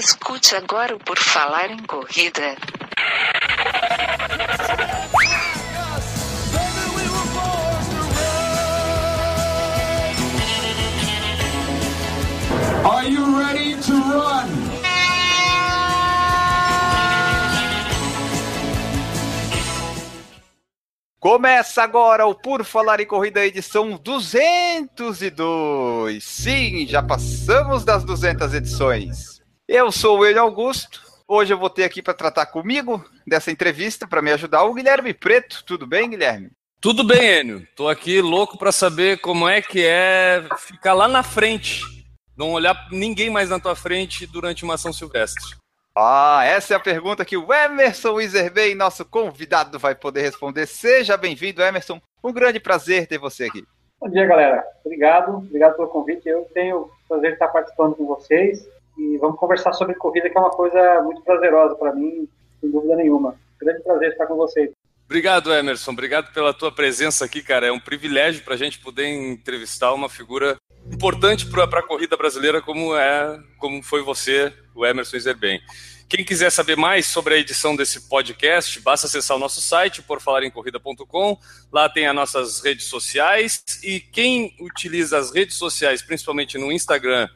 Escute agora o Por Falar em Corrida. Are you ready to run? Começa agora o Por Falar em Corrida, edição 202. Sim, já passamos das 200 edições. Eu sou o Elio Augusto. Hoje eu vou ter aqui para tratar comigo dessa entrevista, para me ajudar, o Guilherme Preto. Tudo bem, Guilherme? Tudo bem, Enio. Tô aqui louco para saber como é que é ficar lá na frente, não olhar ninguém mais na tua frente durante uma ação silvestre. Ah, essa é a pergunta que o Emerson Iserbein, nosso convidado, vai poder responder. Seja bem-vindo, Emerson. Um grande prazer ter você aqui. Bom dia, galera. Obrigado, obrigado pelo convite. Eu tenho o prazer de estar participando com vocês e vamos conversar sobre corrida, que é uma coisa muito prazerosa para mim, sem dúvida nenhuma. Grande prazer estar com vocês. Obrigado, Emerson. Obrigado pela tua presença aqui, cara. É um privilégio para a gente poder entrevistar uma figura importante para a corrida brasileira como é, como foi você, o Emerson Iserben. Quem quiser saber mais sobre a edição desse podcast, basta acessar o nosso site, porfalarencorrida.com. Lá tem as nossas redes sociais. E quem utiliza as redes sociais, principalmente no Instagram,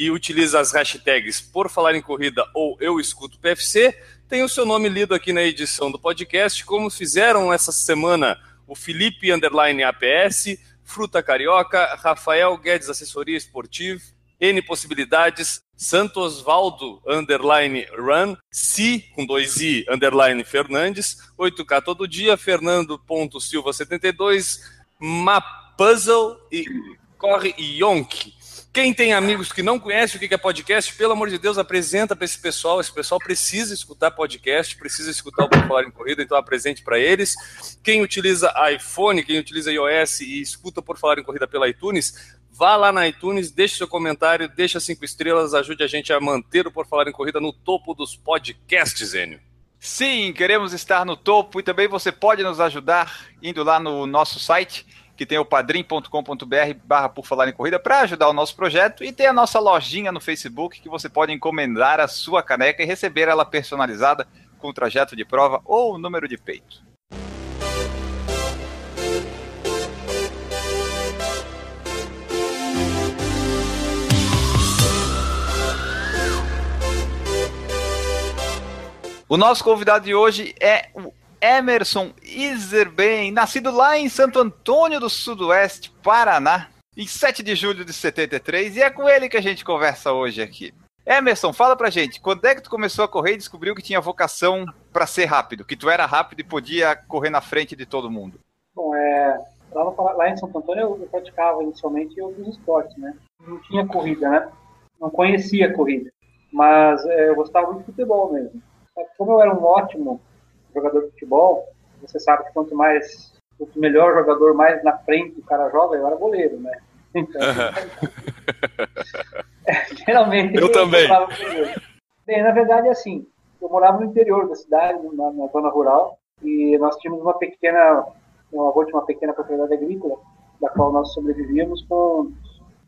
e utiliza as hashtags Por Falar em Corrida ou Eu Escuto PFC, tem o seu nome lido aqui na edição do podcast, como fizeram essa semana o Felipe Underline APS, Fruta Carioca, Rafael Guedes Assessoria Esportiva, N Possibilidades, Santos Valdo, underline Run, Si, com dois I, underline Fernandes, 8K todo dia, Fernando.silva72, Mapuzzle e Corre Yonk. Quem tem amigos que não conhecem o que é podcast, pelo amor de Deus, apresenta para esse pessoal. Esse pessoal precisa escutar podcast, precisa escutar o Por Falar em Corrida, então apresente para eles. Quem utiliza iPhone, quem utiliza iOS e escuta Por Falar em Corrida pela iTunes, vá lá na iTunes, deixe seu comentário, deixa cinco estrelas, ajude a gente a manter o Por Falar em Corrida no topo dos podcasts, Enio. Sim, queremos estar no topo e também você pode nos ajudar indo lá no nosso site que tem o padrim.com.br barra por falar em corrida para ajudar o nosso projeto e tem a nossa lojinha no Facebook que você pode encomendar a sua caneca e receber ela personalizada com trajeto de prova ou número de peito. O nosso convidado de hoje é o Emerson Iserben, nascido lá em Santo Antônio do Sudoeste, Paraná, em 7 de julho de 73, e é com ele que a gente conversa hoje aqui. Emerson, fala pra gente, quando é que tu começou a correr e descobriu que tinha vocação para ser rápido, que tu era rápido e podia correr na frente de todo mundo? Bom, é, lá, em Santo Antônio eu praticava inicialmente outros esportes, né? Não tinha corrida, né? Não conhecia corrida, mas é, eu gostava muito de futebol mesmo. Como eu era um ótimo jogador de futebol, você sabe que quanto mais, quanto melhor jogador, mais na frente o cara joga, eu era goleiro, né? Então, é, geralmente. Eu, eu também. Bem, na verdade, assim, eu morava no interior da cidade, na, na zona rural, e nós tínhamos uma pequena, meu avô tinha uma pequena propriedade agrícola, da qual nós sobrevivíamos com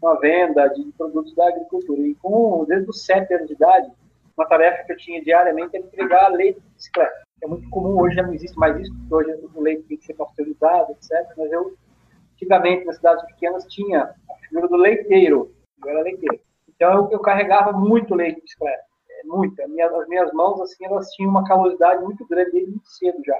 uma venda de produtos da agricultura. E com, desde os sete anos de idade, uma tarefa que eu tinha diariamente era entregar leite de bicicleta é muito comum, hoje já não existe mais isso, porque hoje o leite tem que ser pasteurizado, etc. Mas eu, antigamente, nas cidades pequenas, tinha a figura do leiteiro, eu era leiteiro. Então eu, eu carregava muito leite de bicicleta, é, muita. Minha, as minhas mãos, assim, elas tinham uma calorosidade muito grande desde muito cedo já.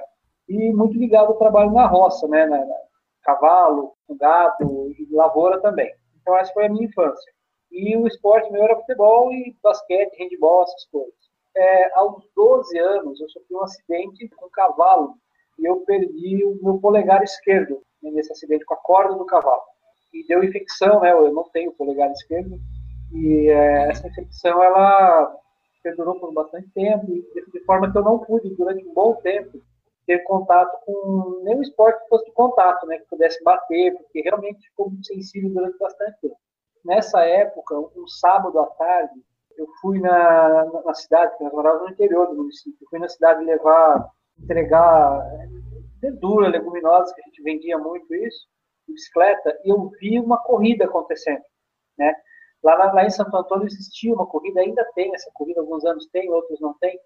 E muito ligado ao trabalho na roça, né, na, na cavalo, gado e lavoura também. Então essa foi a minha infância. E o esporte meu era futebol e basquete, handball, essas coisas é, aos 12 anos, eu sofri um acidente com um cavalo e eu perdi o meu polegar esquerdo nesse acidente com a corda do cavalo. E deu infecção, né? Eu não tenho polegar esquerdo. E é, essa infecção, ela perdurou por bastante tempo, de forma que eu não pude, durante um bom tempo, ter contato com nenhum esporte que fosse de contato, né? Que pudesse bater, porque realmente ficou muito sensível durante bastante tempo. Nessa época, um sábado à tarde, eu fui na, na, cidade, porque nós morávamos no interior do município, eu fui na cidade levar, entregar verdura, leguminosas, que a gente vendia muito isso, de bicicleta, e eu vi uma corrida acontecendo, né? Lá, lá em Santo Antônio existia uma corrida, ainda tem essa corrida, alguns anos tem, outros não tem.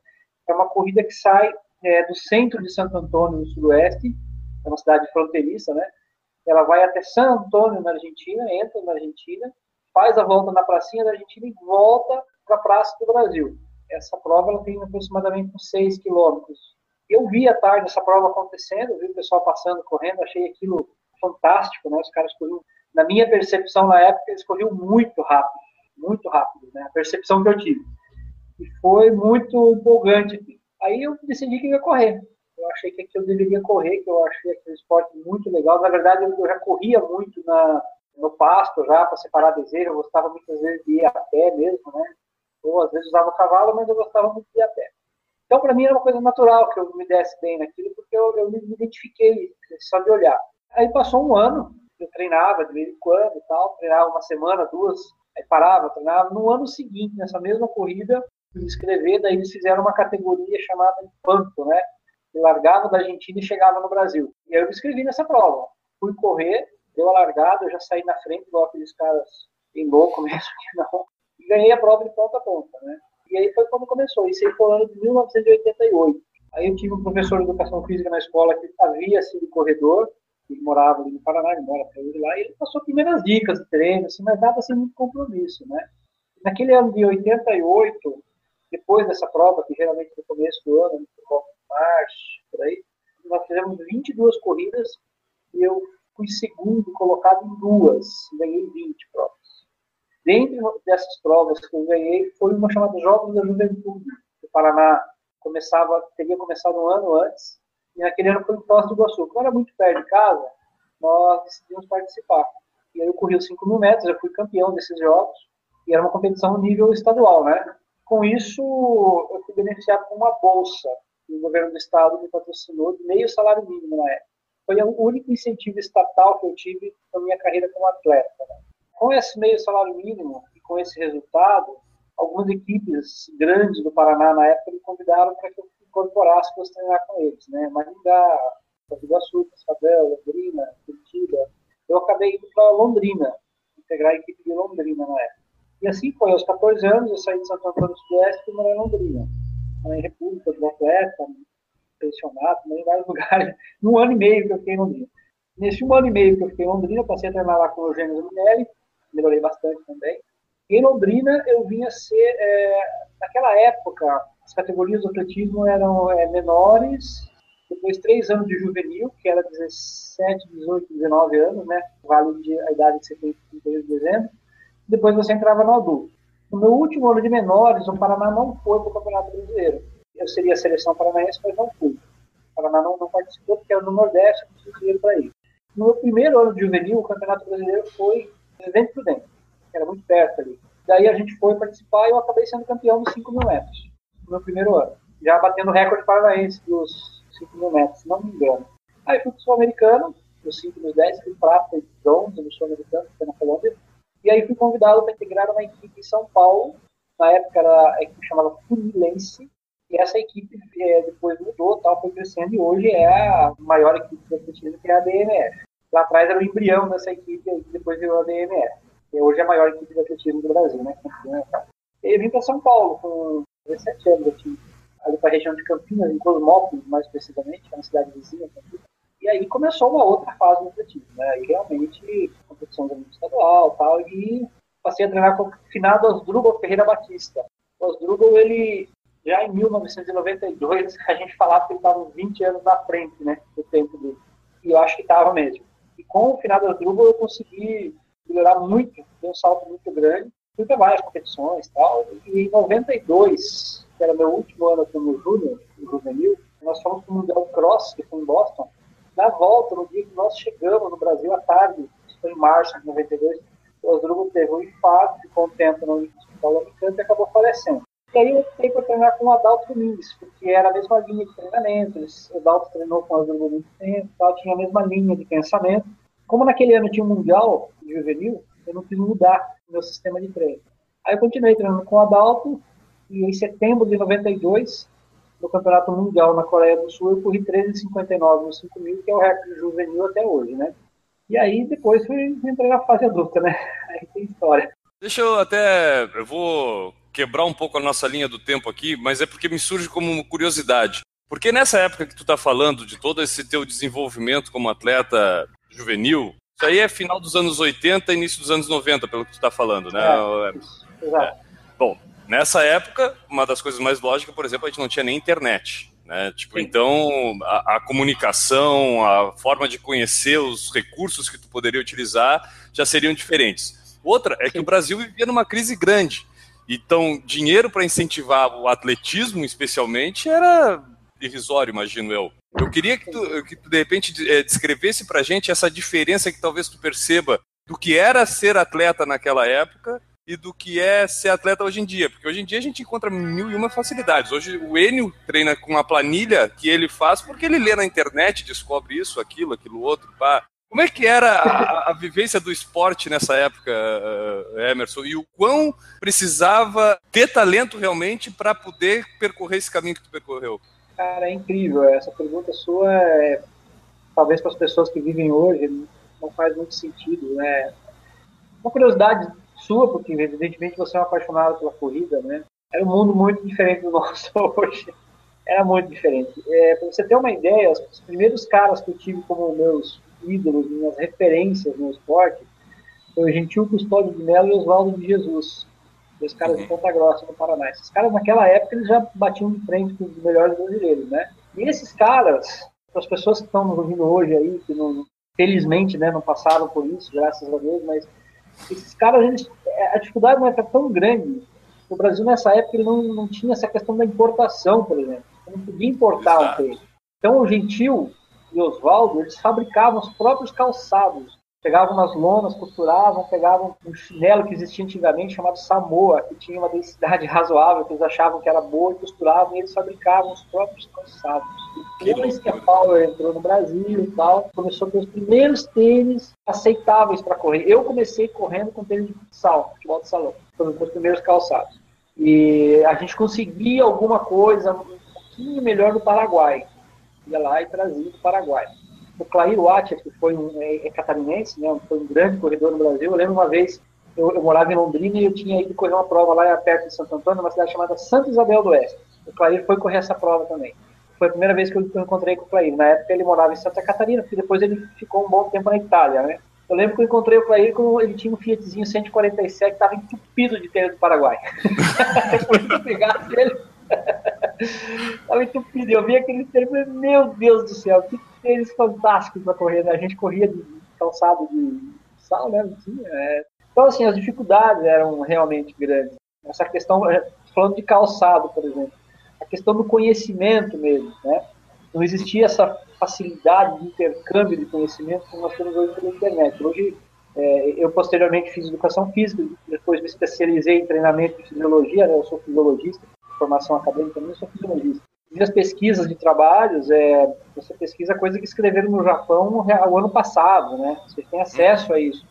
É uma corrida que sai é, do centro de Santo Antônio, no sudoeste, é uma cidade fronteiriça, né? Ela vai até San Antônio, na Argentina, entra na Argentina, faz a volta na pracinha da Argentina e volta para a Praça do Brasil. Essa prova ela tem aproximadamente uns 6 quilômetros. Eu vi à tarde essa prova acontecendo, vi o pessoal passando, correndo, achei aquilo fantástico, né? Os caras corriam, na minha percepção na época, eles corriam muito rápido, muito rápido, né? A percepção que eu tive. E foi muito empolgante. Aí eu decidi que ia correr. Eu achei que aqui eu deveria correr, que eu achei aquele esporte muito legal. Na verdade, eu já corria muito na, no pasto já para separar desejo. Eu gostava muitas vezes de ir a pé mesmo, né? Ou às vezes usava cavalo, mas eu gostava muito de ir a pé. Então, para mim, era uma coisa natural que eu me desse bem naquilo, porque eu, eu me identifiquei só de olhar. Aí passou um ano, eu treinava de vez em quando e tal, treinava uma semana, duas, aí parava, treinava. No ano seguinte, nessa mesma corrida, me inscrever, daí eles fizeram uma categoria chamada Panto, né? Eu largava da Argentina e chegava no Brasil. E aí eu me inscrevi nessa prova. Fui correr, deu a largada, eu já saí na frente, igual aqueles caras bem louco mesmo, que não. E ganhei a prova de ponta a ponta, né? E aí foi quando começou. Isso aí foi no ano de 1988. Aí eu tive um professor de educação física na escola que havia sido corredor, ele morava ali no Paraná, ele mora até hoje lá, e ele passou primeiras dicas de treino, assim, mas nada assim muito compromisso, né? Naquele ano de 88, depois dessa prova, que geralmente no começo do ano, no março, por aí, nós fizemos 22 corridas e eu fui segundo colocado em duas, ganhei 20 provas. Dentre dessas provas que eu ganhei, foi uma chamada Jogos da Juventude. O Paraná começava, teria começado um ano antes, e naquele ano foi em Foz do Iguaçu. Como era muito perto de casa, nós decidimos participar. E aí eu corri os 5 mil metros, eu fui campeão desses jogos, e era uma competição nível estadual, né? Com isso, eu fui beneficiado com uma bolsa que o governo do estado me patrocinou de meio salário mínimo na época. Foi o único incentivo estatal que eu tive na minha carreira como atleta. Né? Com esse meio salário mínimo e com esse resultado, algumas equipes grandes do Paraná na época me convidaram para que eu incorporasse para treinar com eles, né? Maringá, Iguaçu, Cascavel, Londrina, Curitiba. Eu acabei indo para Londrina, integrar a equipe de Londrina na época. E assim foi, aos 14 anos eu saí de Santo Antônio do Sudoeste e morar em Londrina. Em República, do Atleta, pensionado, em vários lugares. Um ano e meio que eu fiquei em Londrina. Nesse um ano e meio que eu fiquei em Londrina, passei a treinar lá com o Eugênio Minelli, melhorei bastante também. Em Londrina, eu vinha ser, é, naquela época, as categorias do atletismo eram é, menores, depois três anos de juvenil, que era 17, 18, 19 anos, né? Vale de, a idade de 31 de dezembro. Depois você entrava no adulto. No meu último ano de menores, o Paraná não foi para o Campeonato Brasileiro. Eu seria a seleção paranaense, mas não fui. O Paraná não, não participou porque era no Nordeste, não tinha dinheiro para ir. No meu primeiro ano de juvenil, o Campeonato Brasileiro foi Presidente Prudente era muito perto ali. Daí a gente foi participar e eu acabei sendo campeão dos 5 mil metros, no meu primeiro ano. Já batendo o recorde paranaense dos 5 mil metros, se não me engano. Aí fui para o Sul-Americano, dos 5 mil 10, fui prata e bronze no Sul-Americano, que foi na Colômbia. E aí fui convidado para integrar uma equipe em São Paulo. Na época era a equipe chamada Funilense. E essa equipe é, depois mudou, tal, foi crescendo e hoje é a maior equipe do atletismo, que é a DMF. Lá atrás era o embrião dessa equipe, e depois virou a DMF que hoje é a maior equipe de atletismo do Brasil, né? E eu vim para São Paulo com 17 anos aqui, ali para a região de Campinas, em Cosmópolis, mais precisamente, que é uma cidade vizinha. E aí começou uma outra fase do atletismo, né? Aí realmente, competição do estadual tal, e passei a treinar com o finado Osdrubal Ferreira Batista. O Osdrubal, ele, já em 1992, a gente falava que ele estava 20 anos na frente, né, do tempo dele. E eu acho que estava mesmo. E com o finado Osdrubal, eu consegui melhorar muito, deu um salto muito grande. Fui para várias competições e tal. E em 92, que era meu último ano como júnior, juvenil, nós fomos para o Mundial Cross, que foi em Boston. Na volta, no dia que nós chegamos no Brasil à tarde, isso foi em março de 92, o Osdrugo teve um infarto, ficou um tempo no Hospital Alicante e acabou falecendo. E aí eu optei para treinar com o Adalto Domingues, porque era a mesma linha de treinamento. O Adalto treinou com o Osdrugo muito tinha a mesma linha de pensamento. Como naquele ano tinha um Mundial juvenil, eu não quis mudar meu sistema de treino. Aí eu continuei treinando com o Adalto, e em setembro de 92, no Campeonato Mundial na Coreia do Sul, eu corri 13,59 no 5 mil, que é o recorde juvenil até hoje, né? E aí depois fui, entrei na fase adulta, né? Aí tem história. Deixa eu até. Eu vou quebrar um pouco a nossa linha do tempo aqui, mas é porque me surge como curiosidade. Porque nessa época que tu está falando de todo esse teu desenvolvimento como atleta juvenil, isso aí é final dos anos 80 início dos anos 90, pelo que tu está falando, né? É, exato. É. Bom, nessa época, uma das coisas mais lógicas, por exemplo, a gente não tinha nem internet. Né? Tipo, então a, a, comunicação, a forma de conhecer os recursos que tu poderia utilizar já seriam diferentes. Outra é que o Brasil vivia numa crise grande. Então, dinheiro para incentivar o atletismo, especialmente, era irrisório, imagino eu. Eu queria que tu, que tu de repente, é, descrevesse para gente essa diferença que talvez tu perceba do que era ser atleta naquela época e do que é ser atleta hoje em dia. Porque hoje em dia a gente encontra mil e uma facilidades. Hoje o Enio treina com uma planilha que ele faz porque ele lê na internet, descobre isso, aquilo, aquilo outro. Pá. Como é que era a, a, vivência do esporte nessa época, eh, Emerson? E o quão precisava ter talento realmente para poder percorrer esse caminho que tu percorreu? Cara, é incrível. Essa pergunta sua, é, talvez para as pessoas que vivem hoje, não faz muito sentido. Né? Uma curiosidade sua, porque evidentemente você é um apaixonado pela corrida, né? Era um mundo muito diferente do nosso hoje. Era muito diferente. É, para você ter uma ideia, os primeiros caras que eu tive como meus ídolos, minhas referências no esporte, foi o Gentil Custódio de Mello e Oswaldo de Jesus dois caras de uhum. Ponta Grossa, no Paraná. Esses caras, naquela época, eles já batiam de frente com os melhores brasileiros, né? E esses caras, para as pessoas que estão nos ouvindo hoje aí, que não, felizmente né, não passaram por isso, graças a Deus, mas esses caras, eles, é, a dificuldade não é tão grande. O Brasil, nessa época, ele não, não tinha essa questão da importação, por exemplo. Não podia importar Exato. um peixe. Então, o Gentil e Oswaldo, eles fabricavam os próprios calçados pegavam umas lonas, costuravam, pegavam um chinelo que existia antigamente chamado Samoa, que tinha uma densidade razoável, que eles achavam que era boa, e costuravam e eles fabricavam os próprios calçados. Depois que a Power entrou no Brasil e tal, começou a ter os primeiros tênis aceitáveis para correr. Eu comecei correndo com tênis de futsal, futebol de salão, foram os meus primeiros calçados. E a gente conseguia alguma coisa um pouquinho melhor no Paraguai. Ia lá e trazia do Paraguai o Clair Watcher, que foi um é, é catarinense, né, foi um grande corredor no Brasil. Eu lembro uma vez, eu, eu, morava em Londrina e eu tinha ido correr uma prova lá perto de Santo Antônio, numa cidade chamada Santa Isabel do Oeste. O Clair foi correr essa prova também. Foi a primeira vez que eu, encontrei com o Clair. Na época ele morava em Santa Catarina, porque depois ele ficou um bom tempo na Itália, né? Eu lembro que eu encontrei o Clair quando ele tinha um Fiatzinho 147 que estava entupido de telha do Paraguai. eu pegasse ele. Estava entupido. Eu vi aquele telha e falei, meu Deus do céu, que tênis fantásticos para correr, né? A gente corria de calçado de sal, né? é. Então, assim, as dificuldades eram realmente grandes. Essa questão, é, falando de calçado, por exemplo, a questão do conhecimento mesmo, né? Não existia essa facilidade de intercâmbio de conhecimento como nós temos hoje pela internet. Hoje, é, eu posteriormente fiz educação física, depois me especializei em treinamento de fisiologia, né? Eu sou fisiologista, formação acadêmica também, sou fisiologista minhas pesquisas de trabalhos, é, você pesquisa coisa que escreveram no Japão o ano passado, né? Você tem acesso a isso.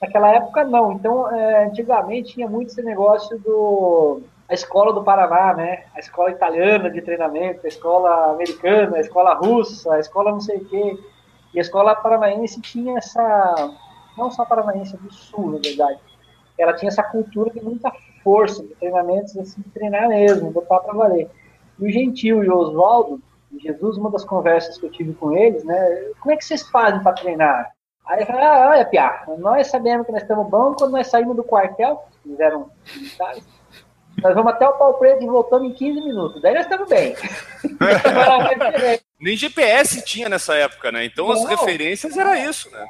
Naquela época, não. Então, é, antigamente tinha muito esse negócio do a escola do Paraná, né? A escola italiana de treinamento, a escola americana, a escola russa, a escola não sei o quê. E a escola paranaense tinha essa, não só paranaense do sul, na verdade, ela tinha essa cultura de muita força, de treinamentos assim, de treinar mesmo, botar para valer. E o Gentil e o Oswaldo, Jesus, uma das conversas que eu tive com eles, né? Como é que vocês fazem para treinar? Aí eu falei, ah, olha, Pia, nós sabemos que nós estamos bons quando nós saímos do quartel, eles eram militares, nós vamos até o pau preto e voltamos em 15 minutos. Daí nós estamos bem. Nem GPS tinha nessa época, né? Então Não. as referências era isso, né?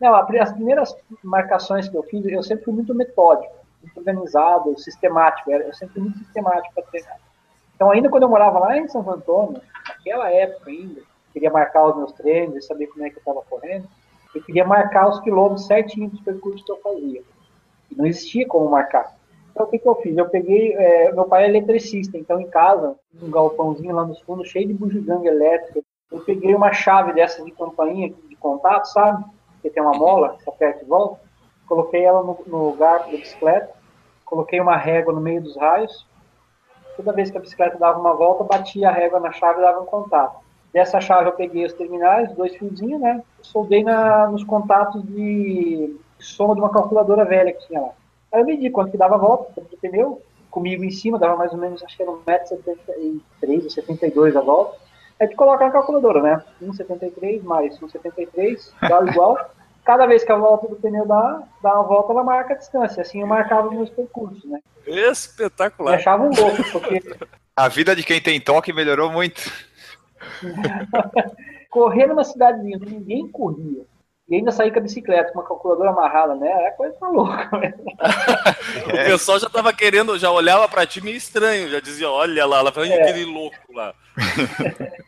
Não, as primeiras marcações que eu fiz, eu sempre fui muito metódico, organizado, sistemático. Eu sempre fui muito sistemático para treinar. Então, ainda quando eu morava lá em Santo Antônio, naquela época ainda, queria marcar os meus treinos e saber como é que eu estava correndo, eu queria marcar os quilômetros certinho dos percursos que eu fazia. E não existia como marcar. Então, o que, que eu fiz? Eu peguei. É, meu pai é eletricista, então em casa, um galpãozinho lá nos fundos, cheio de bugiganga elétrica. Eu peguei uma chave dessas de campainha de contato, sabe? Que tem uma mola, que aperta e volta. Coloquei ela no, no garfo da bicicleta, coloquei uma régua no meio dos raios, Toda vez que a bicicleta dava uma volta, batia a régua na chave e dava um contato. Dessa chave eu peguei os terminais, dois fiozinhos, né? Soldei na, nos contatos de soma de uma calculadora velha que tinha lá. Aí eu medi quanto que dava a volta do pneu, comigo em cima, dava mais ou menos, acho que era 1,73m ou 72 a volta. Aí tu coloca na calculadora, né? 1,73 mais 1,73 dá igual. Cada vez que a volta do pneu dá, dá uma volta, ela marca a distância. Assim eu marcava meus percursos, né? Espetacular. Me achava um louco, porque A vida de quem tem toque melhorou muito. correr numa cidadezinha onde ninguém corria e ainda sair com a bicicleta com uma calculadora amarrada nela, é coisa tá louca. né? O pessoal já tava querendo, já olhava pra ti meio estranho, já dizia, olha lá, lá vem É. aquele louco lá.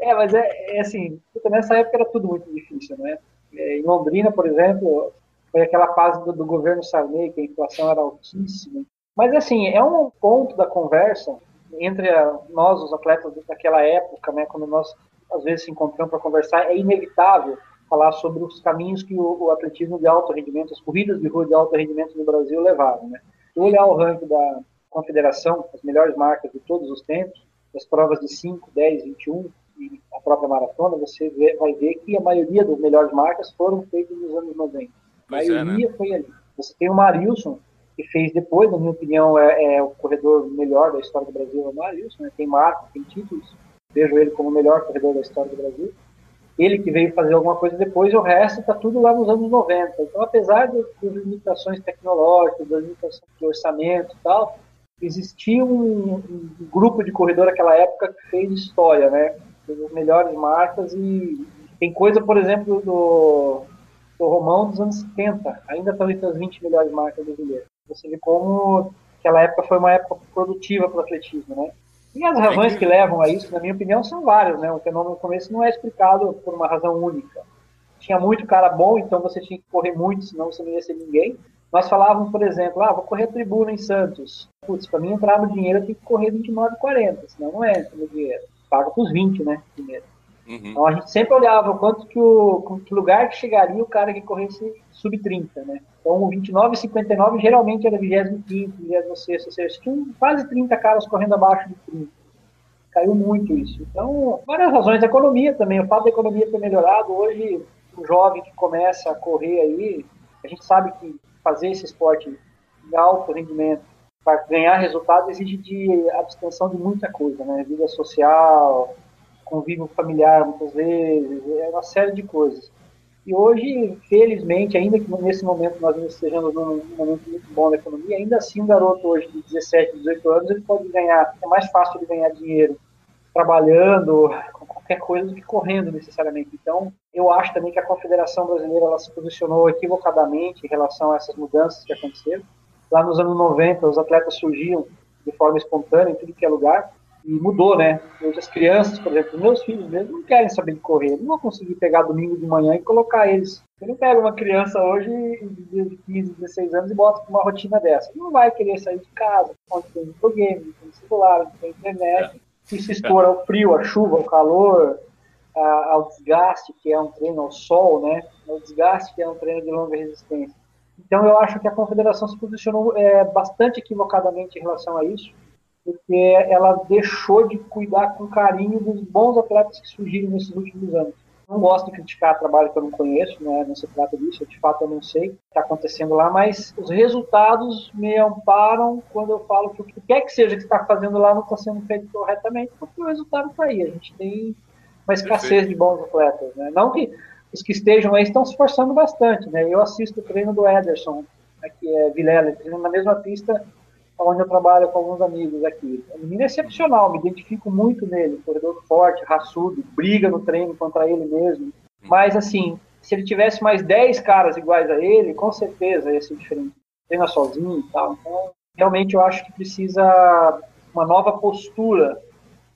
É, mas é, é assim, nessa época era tudo muito difícil, né? É, em Londrina, por exemplo, foi aquela fase do, do governo Sarney, que a inflação era altíssima. Mas assim, é um ponto da conversa entre a- nós, os atletas daquela época, né, quando nós às vezes se encontramos para conversar, é inevitável falar sobre os caminhos que o, o atletismo de alto rendimento, as corridas de rua de alto rendimento no Brasil levaram, né? Se olhar o ranking da confederação, as melhores marcas de todos os tempos, das provas de 5, 10, 21 e a própria maratona, você vê- vai ver que a maioria das melhores marcas foram feitas nos anos 90. A Pois é, maioria foi ali. Você tem o Marilson, que fez depois, na minha opinião, é, é o corredor melhor da história do Brasil, é o Marilson, né? tem marca, tem títulos, vejo ele como o melhor corredor da história do Brasil. Ele que veio fazer alguma coisa depois, e o resto está tudo lá nos anos 90. Então, apesar das limitações tecnológicas, das limitações de orçamento e tal, existia um, um grupo de corredor naquela época que fez história, né? Fez as melhores marcas e tem coisa, por exemplo, do, do Romão dos anos 70, ainda estão entre as 20 melhores marcas brasileiras. Você vê como aquela época foi uma época produtiva para o atletismo, né? E as razões que levam a isso, na minha opinião, são várias, né? O fenômeno no começo não é explicado por uma razão única. Tinha muito cara bom, então você tinha que correr muito, senão você não ia ser ninguém. Nós falávamos, por exemplo, ah, vou correr a tribuna em Santos. Putz, para mim entrar no dinheiro eu tenho que correr 29,40, senão não entra no dinheiro. Paga pros 20, né? Primeiro. Uhum. Então a gente sempre olhava o quanto que o que lugar que chegaria o cara que corresse sub 30, né? Então o 29,59 geralmente era 25, 26, ou seja, tinha quase 30 caras correndo abaixo de 30. Caiu muito isso. Então, várias razões. A economia também, o fato da economia ter melhorado. Hoje, o jovem que começa a correr aí, a gente sabe que fazer esse esporte de alto rendimento para ganhar resultado exige de abstenção de muita coisa, né? Vida social, convívio familiar muitas vezes, é uma série de coisas. E hoje, felizmente, ainda que nesse momento nós estejamos num momento muito bom da economia, ainda assim um garoto hoje de 17, 18 anos, ele pode ganhar, é mais fácil ele ganhar dinheiro trabalhando com qualquer coisa do que correndo necessariamente. Então, eu acho também que a Confederação Brasileira ela se posicionou equivocadamente em relação a essas mudanças que aconteceram. Lá nos anos 90, os atletas surgiam de forma espontânea em tudo que é lugar, e mudou, né? Hoje as crianças, por exemplo, meus filhos mesmo não querem saber de correr. Não vou conseguir pegar domingo de manhã e colocar eles. Eu não pego uma criança hoje de 15, 16 anos e bota uma rotina dessa. Não vai querer sair de casa, onde tem videogame, tem celular, tem internet. Se se expor ao frio, à chuva, ao calor, ao desgaste, que é um treino ao sol, né? Ao desgaste, que é um treino de longa resistência. Então eu acho que a confederação se posicionou é, bastante equivocadamente em relação a isso porque ela deixou de cuidar com carinho dos bons atletas que surgiram nesses últimos anos. Não gosto de criticar trabalho que eu não conheço, né? não se trata disso, de fato eu não sei o que está acontecendo lá, mas os resultados me amparam quando eu falo que o que quer que seja que está fazendo lá não está sendo feito corretamente, porque o resultado está aí. A gente tem uma escassez Perfeito. de bons atletas. Né? Não que os que estejam aí estão se esforçando bastante. Né? Eu assisto o treino do Ederson, aqui é Vilela, na mesma pista onde eu trabalho com alguns amigos aqui. O menino é excepcional, me identifico muito nele, corredor forte, raçudo, briga no treino contra ele mesmo. Mas assim, se ele tivesse mais 10 caras iguais a ele, com certeza ia ser diferente. Treina sozinho e tal. Então, realmente eu acho que precisa uma nova postura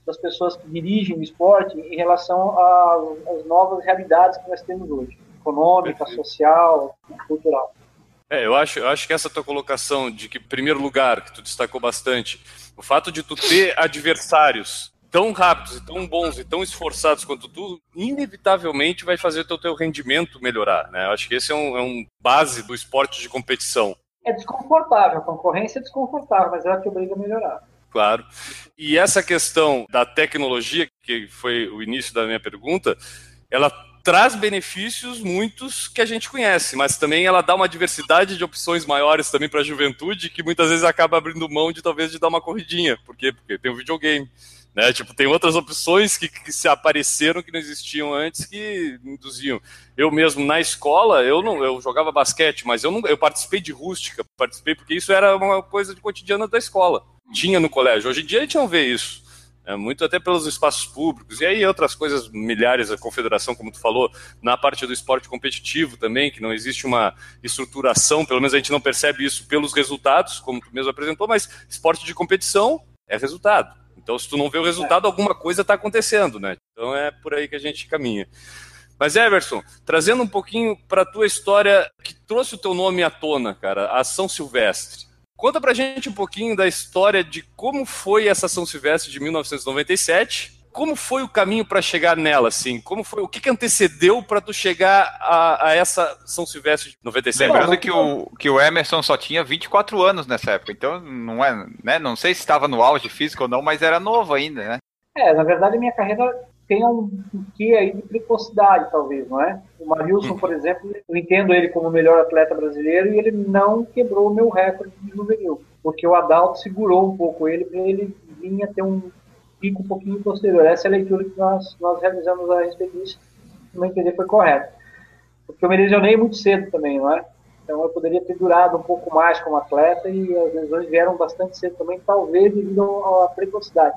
das pessoas que dirigem o esporte em relação às novas realidades que nós temos hoje, econômica, Perfeito. social, cultural. É, eu acho, eu acho que essa tua colocação de que, em primeiro lugar, que tu destacou bastante, o fato de tu ter adversários tão rápidos e tão bons e tão esforçados quanto tu, inevitavelmente vai fazer o teu, teu rendimento melhorar, né? Eu acho que esse é um, é um base do esporte de competição, É desconfortável, a concorrência é desconfortável, mas ela te obriga a melhorar. Claro. E essa questão da tecnologia, que foi o início da minha pergunta, ela traz benefícios muitos que a gente conhece, mas também ela dá uma diversidade de opções maiores também para a juventude que muitas vezes acaba abrindo mão de talvez de dar uma corridinha, porque porque tem um videogame, né? Tipo, tem outras opções que, que, se apareceram que não existiam antes que induziam. Eu mesmo na escola, eu não, eu jogava basquete, mas eu não, eu participei de rústica, participei porque isso era uma coisa de cotidiana da escola. Tinha no colégio. Hoje em dia a gente não vê isso. É, muito até pelos espaços públicos, e aí outras coisas milhares, a confederação, como tu falou, na parte do esporte competitivo também, que não existe uma estruturação, pelo menos a gente não percebe isso pelos resultados, como tu mesmo apresentou, mas esporte de competição é resultado. Então, se tu não vê o resultado, alguma coisa está acontecendo, né? Então é por aí que a gente caminha. Mas Everson, trazendo um pouquinho para a tua história que trouxe o teu nome à tona, cara, a São Silvestre. Conta pra gente um pouquinho da história de como foi essa São Silvestre de 1997. Como foi o caminho para chegar nela, assim? Como foi? O que, que antecedeu para tu chegar a, a, essa São Silvestre de 97? Lembrando que o, que o Emerson só tinha 24 anos nessa época, então não é, né? Não sei se estava no auge físico ou não, mas era novo ainda, né? É, na verdade minha carreira tem um quê aí de precocidade, talvez, não é? O Marilson, por exemplo, eu entendo ele como o melhor atleta brasileiro e ele não quebrou o meu recorde de juvenil, porque o Adalto segurou um pouco ele para ele vinha ter um pico um pouquinho posterior. Essa é a leitura que nós, nós realizamos a respeito disso, não entender foi correto. Porque eu me lesionei muito cedo também, não é? Então eu poderia ter durado um pouco mais como atleta e as lesões vieram bastante cedo também, talvez devido à precocidade.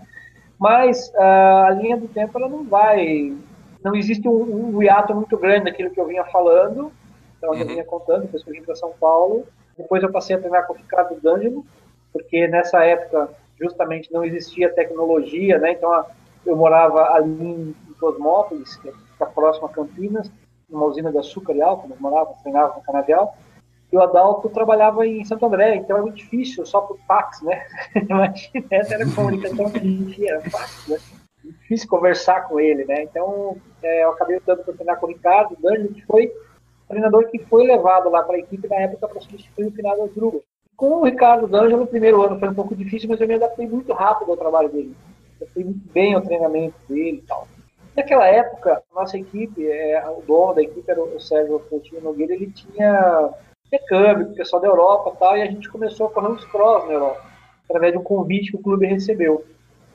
Mas uh, a linha do tempo ela não vai. Não existe um, um hiato muito grande daquilo que eu vinha falando, então uhum. eu vinha contando, depois que eu vim para São Paulo. Depois eu passei a treinar com o Ricardo D'Angelo, porque nessa época justamente não existia tecnologia, né? Então eu morava ali em Cosmópolis, que é próximo a Campinas, numa usina de açúcar e álcool, nós morávamos, treinava no Canavial e o Adalto trabalhava em Santo André, então era muito difícil, só por fax, né? Imagina, essa era a comunicação que era fax, né? Difícil conversar com ele, né? Então, é, eu acabei dando para treinar com o Ricardo Dani, que foi treinador que foi levado lá para a equipe na época para substituir o final das Drugas. Com o Ricardo D'Angelo, no primeiro ano foi um pouco difícil, mas eu me adaptei muito rápido ao trabalho dele. Eu fui muito bem ao treinamento dele e tal. Naquela época, a nossa equipe, é, o dono da equipe era o Sérgio Coutinho Nogueira, ele tinha intercâmbio com o pessoal da Europa e tal, e a gente começou a correr uns cross na Europa, através de um convite que o clube recebeu.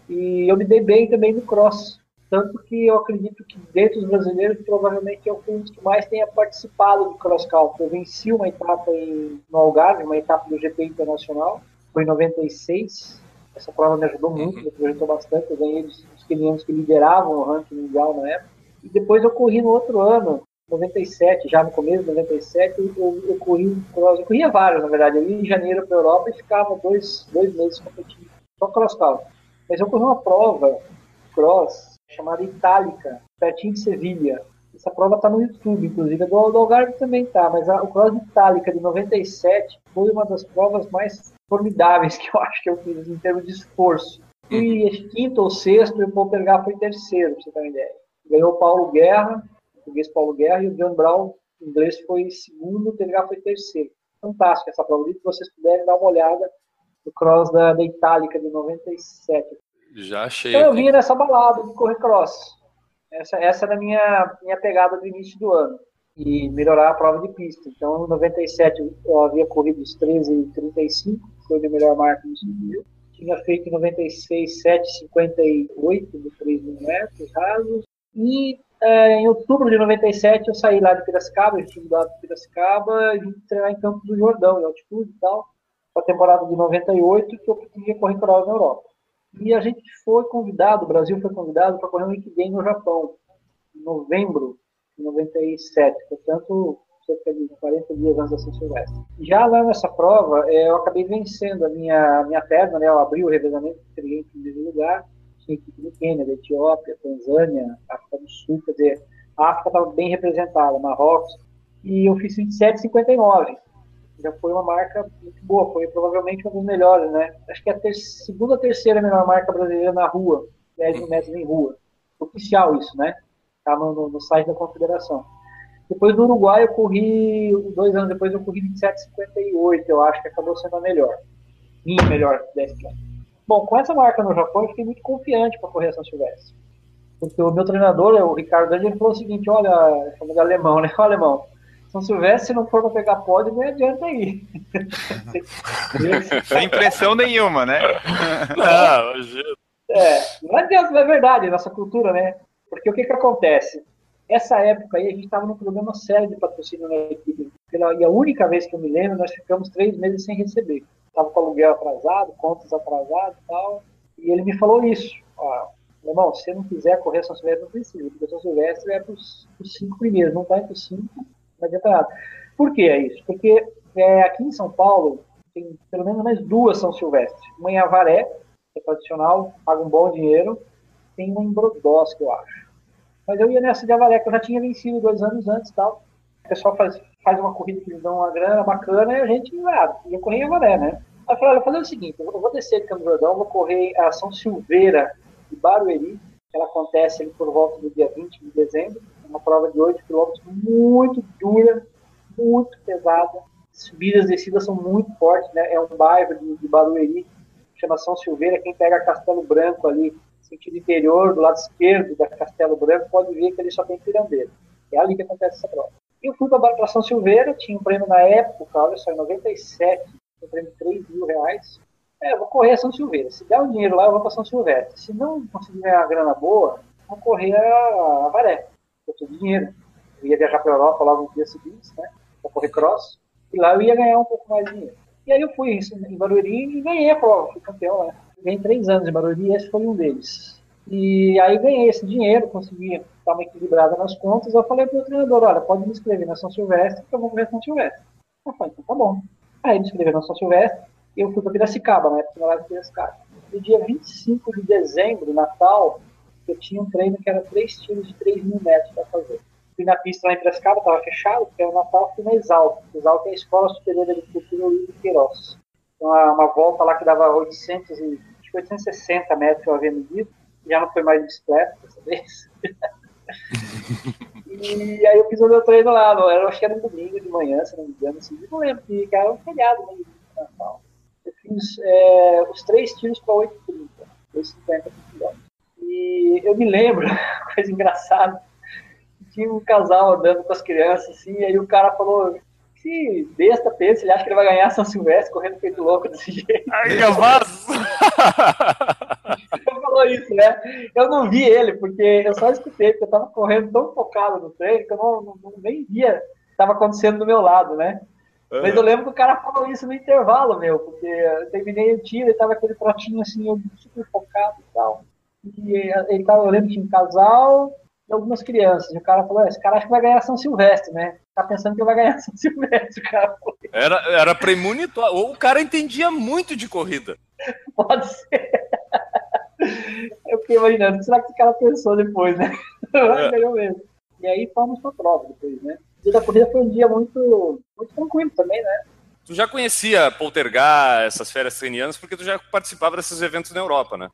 E eu me dei bem também no cross, tanto que eu acredito que dentro dos brasileiros, provavelmente fui um dos que mais tenha participado do cross country. Eu venci uma etapa em, no Algarve, uma etapa do GP Internacional, foi em 96. Essa prova me ajudou muito, me projetou bastante. Eu ganhei dos, dos que lideravam o ranking mundial na época. E depois eu corri no outro ano, 97, já no começo de 97, eu, eu corri cross, eu corria vários, na verdade. Eu ia em janeiro para a Europa e ficava dois, dois meses competindo, só cross country. Mas eu corri uma prova cross chamada Itálica, pertinho de Sevilha. Essa prova está no YouTube, inclusive, a do, do Algarve também está, mas a, o cross Itálica de 97 foi uma das provas mais formidáveis que eu acho que eu fiz em termos de esforço. Fui uhum. quinto ou sexto e o Poltergar foi terceiro, para você ter uma ideia. Ganhou o Paulo Guerra, português Paulo Guerra, e o John Brown, inglês, foi segundo, o TNH foi terceiro. Fantástico essa prova. Se vocês puderem dar uma olhada no cross da, da Itálica de 97. Já achei. Então eu vinha nessa balada de correr cross. Essa, essa era a minha, minha pegada do início do ano. E melhorar a prova de pista. Então, em 97 eu havia corrido os 13 e 35, foi a melhor marca no 5 mil. Tinha feito em 96 7,58 de 3 mil metros rasos. E é, em outubro de 97 eu saí lá de Piracicaba, eu tive lá de Piracicaba e vim treinar em Campos do Jordão, em altitude e tal, para a temporada de 98, que eu queria correr cross na Europa. E a gente foi convidado, o Brasil foi convidado para correr um Ikiden no Japão, em novembro de 97, portanto, cerca de 40 dias antes da São Silvestre. Já lá nessa prova, é, eu acabei vencendo a minha, minha perna, né, eu abri o revezamento, entreguei em primeiro lugar, tinha equipe do Quênia, da Etiópia, Tanzânia, África do Sul, quer dizer, a África estava bem representada, Marrocos, e eu fiz 27,59. Já foi uma marca muito boa, foi provavelmente uma das melhores, né? Acho que é a ter segunda ou terceira melhor marca brasileira na rua, 10 metros em rua. Oficial isso, né? Tá no, no, no, site da confederação. Depois do Uruguai eu corri, dois anos depois eu corri 27,58, eu acho que acabou sendo a melhor. Minha melhor 10 km. Bom, com essa marca no Japão, eu fiquei muito confiante para correr a São Silvestre. Porque o meu treinador, o Ricardo Dani, ele falou o seguinte, olha, falando alemão, né? Olha, alemão, São Silvestre, se não for para pegar pódio, não adianta ir. Sem pressão nenhuma, né? Não, imagina. É, não adianta, é verdade, nossa cultura, né? Porque o que que acontece? Essa época aí, a gente estava num problema sério de patrocínio na equipe. Pela, e a única vez que eu me lembro, nós ficamos três meses sem receber. Estava com aluguel atrasado, contas atrasadas e tal. E ele me falou isso. Meu irmão, se você não quiser correr São Silvestre, não precisa. Porque São Silvestre é para os cinco primeiros, não está entre os cinco, não adianta nada. Por que é isso? Porque é, aqui em São Paulo, tem pelo menos mais duas São Silvestre. Uma em Avaré, que é tradicional, paga um bom dinheiro. Tem uma em Brodowski, eu acho. Mas eu ia nessa de Avaré, que eu já tinha vencido dois anos antes e tal. O pessoal faz, faz uma corrida que eles dão uma grana bacana e a gente ah, ia correr em Avaré, né? Aí eu falei, olha, fazer o seguinte, eu vou descer de Campo Jordão, vou correr a São Silveira de Barueri, que ela acontece ali por volta do dia 20 de dezembro, uma prova de 8 km muito dura, muito pesada, subidas e descidas são muito fortes, né? É um bairro de, de Barueri, chama São Silveira, quem pega Castelo Branco ali, sentido interior, do lado esquerdo da Castelo Branco, pode ver que ele só tem pirambeiro. É ali que acontece essa prova. Eu fui para São Silveira, tinha um prêmio na época, olha só, em 97, um prêmio de 3 mil reais. É, vou correr a São Silveira. Se der o um dinheiro lá, eu vou para São Silvestre. Se não conseguir ganhar uma grana boa, vou correr a, a Varé. Eu tenho dinheiro. Eu ia viajar para Europa logo no dia seguinte, né? Para correr cross. E lá eu ia ganhar um pouco mais de dinheiro. E aí eu fui em Barueri e ganhei a prova. Fui campeão lá. Ganhei três anos em Barueri e esse foi um deles. E aí ganhei esse dinheiro, consegui dar uma equilibrada nas contas. Eu falei para o treinador, olha, pode me inscrever na São Silvestre, que eu vou correr São Silvestre. Eu falei, então tá bom. Aí me inscrevi na São Silvestre e eu fui para Piracicaba, né? Porque lá de Piracicaba. No dia 25 de dezembro, Natal, eu tinha um treino que era três tiros de 3 mil metros para fazer. Fui na pista lá em Piracicaba, estava fechado, porque era o Natal, fui na Exalc. Exalc é a Escola Superior de Agricultura Luiz de Queiroz. Então, uma volta lá que dava 800 e, 860 metros eu havia medido, já não foi mais bicicleta dessa vez. e aí eu fiz o meu treino lá, eu acho que era um domingo de manhã, se não me engano, assim, não lembro, que era um feriado né, Natal. Eu fiz é, os três tiros para 8,30, 2,50 por quilômetro. E eu me lembro, coisa engraçada, tinha um casal andando com as crianças, assim, e aí o cara falou, que besta pensa, ele acha que ele vai ganhar São Silvestre correndo feito louco desse jeito. Ai, Gavaz! ele falou isso, né? Eu não vi ele, porque eu só escutei, porque eu tava correndo tão focado no treino que eu não, não, nem via o que estava acontecendo do meu lado, né? Uhum. Mas eu lembro que o cara falou isso no intervalo, meu, porque eu terminei o tiro e tava aquele trotinho assim, eu super focado e tal. E ele tava, eu lembro que tinha um casal, e algumas crianças. E o cara falou: esse cara acha que vai ganhar São Silvestre, né? Tá pensando que vai ganhar São Silvestre, o cara falou. Era, era premonitório. Ou o cara entendia muito de corrida. Pode ser. Eu fiquei imaginando, será que esse cara pensou depois, né? É. E aí fomos pra prova depois, né? O dia da corrida foi um dia muito, muito tranquilo também, né? Tu já conhecia Poltergar, essas férias trenianas, porque tu já participava desses eventos na Europa, né?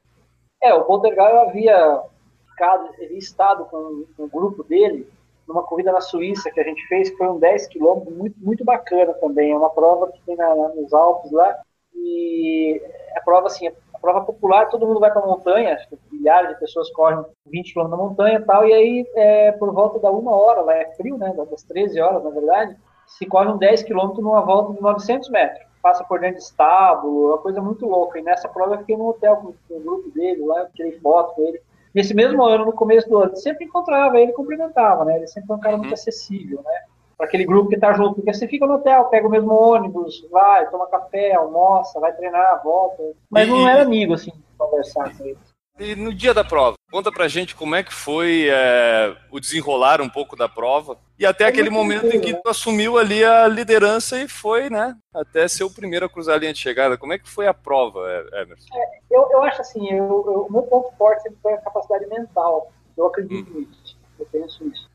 É, o Poltergar eu havia ficado, estado com, com o grupo dele numa corrida na Suíça que a gente fez, que foi um 10 quilômetros, muito, muito bacana também. É uma prova que tem na, nos Alpes lá. E a prova, assim, prova popular, todo mundo vai para a montanha, milhares de pessoas correm 20 quilômetros na montanha e tal. E aí, é, por volta da uma hora, lá é frio, né? Das 13 horas, na verdade, se corre um 10 quilômetros numa volta de 900 metros. Passa por dentro de estábulo, é uma coisa muito louca. E nessa prova eu fiquei no hotel com, com o grupo dele lá, eu tirei foto com ele. Nesse mesmo ano, no começo do ano, sempre encontrava ele cumprimentava, né? Ele sempre é um cara muito uhum. acessível, né? Para aquele grupo que tá junto, porque você fica no hotel, pega o mesmo ônibus, vai, toma café, almoça, vai treinar, volta. Mas e... não era amigo, assim, conversar com ele. E no dia da prova, conta pra gente como é que foi é, o desenrolar um pouco da prova e até é aquele momento em que né? tu assumiu ali a liderança e foi, né, até ser o primeiro a cruzar a linha de chegada. Como é que foi a prova, Emerson? É, eu, eu acho assim, eu, o meu ponto forte sempre foi a capacidade mental. Eu acredito hum. nisso, eu penso isso.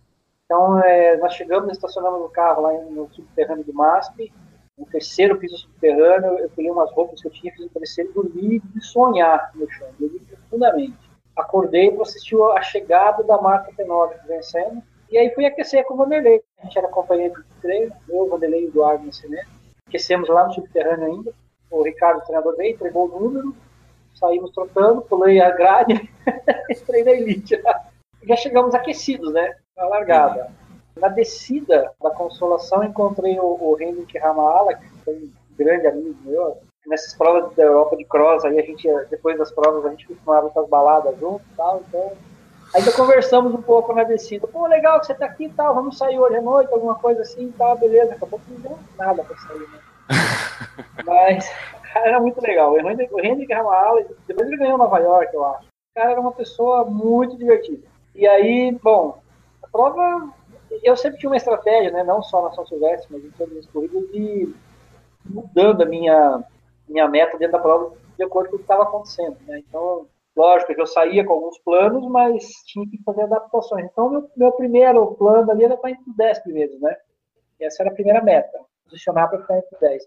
Então, é, nós chegamos, estacionamos o carro lá no subterrâneo do MASP, no terceiro piso subterrâneo, eu peguei umas roupas que eu tinha, fiz o terceiro e dormi de sonhar no chão, dormi profundamente. Acordei para assistir a chegada da marca T9 vencendo, e aí fui aquecer com o Vanderlei. A gente era companheiro de treino, eu, Vanderlei e o Eduardo cinema. Aquecemos lá no subterrâneo ainda. O Ricardo, o treinador, veio, entregou o número, saímos trocando, pulei a grade, entrei elite. Já chegamos aquecidos, né? Na largada. Na descida da Consolação, encontrei o, o Henrique Ramaala, que foi um grande amigo meu. Nessas provas da Europa de cross, aí a gente, depois das provas, a gente costumava ir para as baladas junto e tal, então Ainda conversamos um pouco na descida. Pô, legal que você tá aqui e tal, vamos sair hoje à noite, alguma coisa assim e tal, beleza. Acabou que não deu nada pra sair, né? Mas, era muito legal. O Henrique Ramal, depois ele ganhou Nova York, eu acho. O cara era uma pessoa muito divertida. E aí, bom, a prova, eu sempre tinha uma estratégia, né, não só na São Silvestre, mas em todas as corridas, de mudando a minha, minha meta dentro da prova de acordo com o que estava acontecendo, né? Então, Lógico que eu saía com alguns planos, mas tinha que fazer adaptações. Então, meu, meu primeiro plano ali era estar entre os 10 primeiros, né? E essa era a primeira meta, posicionar para ficar entre os 10.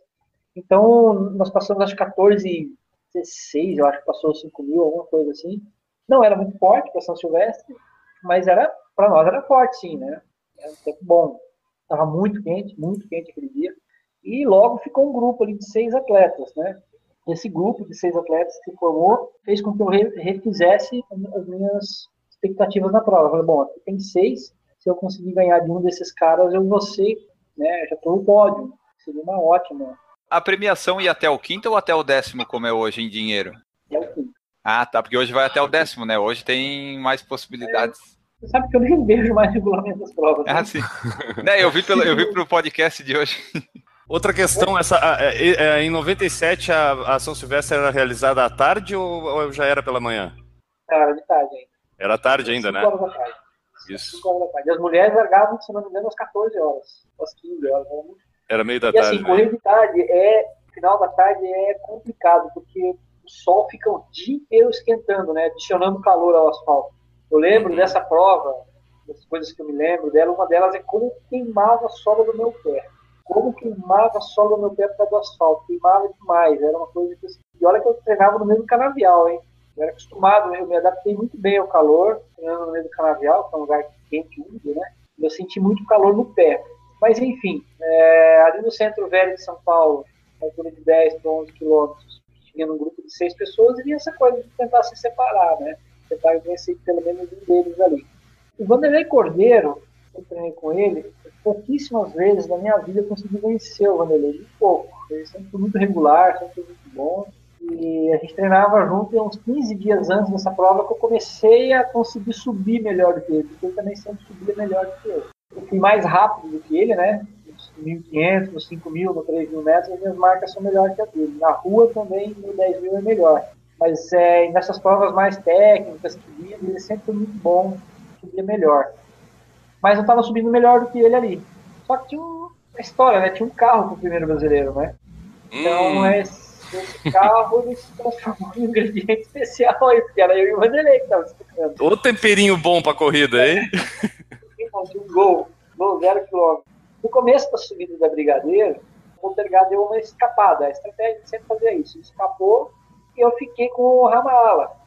Então, nós passamos, acho, 14 16, eu acho que passou 5 mil, alguma coisa assim. Não era muito forte para São Silvestre, mas era para nós era forte, sim, né? Era um tempo bom. Estava muito quente, muito quente aquele dia. E logo ficou um grupo ali de seis atletas, né? esse grupo de seis atletas que formou fez com que eu refizesse as minhas expectativas na prova. Eu falei, bom, aqui tem seis, se eu conseguir ganhar de um desses caras, eu vou ser, né, já estou no pódio. Seria uma ótima. A premiação ia até o quinto ou até o décimo, como é hoje, em dinheiro? É o quinto. Ah, tá, porque hoje vai até o décimo, né? Hoje tem mais possibilidades. É. Você sabe que eu nem vejo mais regulamento das provas. Né? Ah, sim. né, eu vi pelo, eu vi pro podcast de hoje. Outra questão, essa, é, é, em 97 a, a São Silvestre era realizada à tarde ou, ou já era pela manhã? Era de tarde ainda. Era tarde ainda, né? horas da tarde. Isso. 5 horas da tarde. E as mulheres largavam, se não me engano, às 14 horas, às 15 horas. Né? Era meio da e, tarde. E assim, correr de tarde é, final da tarde é complicado, porque sol fica o dia inteiro esquentando, né? Adicionando calor ao asfalto. Eu lembro uhum. dessa prova, das coisas que eu me lembro dela, uma delas é como queimava a sola do meu pé como queimava a sola no meu pé por causa do asfalto. Queimava demais. Era uma coisa que. E olha que eu treinava no meio do canavial, hein? Eu era acostumado, eu me adaptei muito bem ao calor, treinando no meio do canavial, que é um lugar quente, úmido, né? Eu senti muito calor no pé. Mas, enfim, é, ali no centro velho de São Paulo, altura de 10 para 11 quilômetros, tinha um grupo de seis pessoas e essa coisa de tentar se separar, né? Tentar vencer pelo menos um deles ali. O Vanderlei Cordeiro, eu treinei com ele, pouquíssimas vezes na minha vida eu consegui vencer o Vanderlei, de pouco. Ele sempre foi muito regular, sempre foi muito bom. E a gente treinava junto e uns 15 dias antes dessa prova que eu comecei a conseguir subir melhor do que ele, porque ele também sempre subia melhor do que eu. Eu fui mais rápido do que ele, né? Nos 1.500, nos 5.000, nos 3.000 metros, as minhas marcas são melhores que a dele. Na rua também, no 10.000 é melhor. Mas é, nessas provas mais técnicas, ele sempre foi muito bom, subia melhor mas eu estava subindo melhor do que ele ali. Só que tinha uma história, né? Tinha um carro pro primeiro brasileiro, né? Então, hum. esse, esse carro ele se transformou em um ingrediente especial aí, porque era eu e o Vanderlei que estavam explicando. Ô temperinho bom pra corrida, hein? Um gol, gol zero quilômetro. No começo da subida da Brigadeiro, o Poltergar deu uma escapada. A estratégia sempre fazia isso. Ele escapou e eu fiquei com o Ramala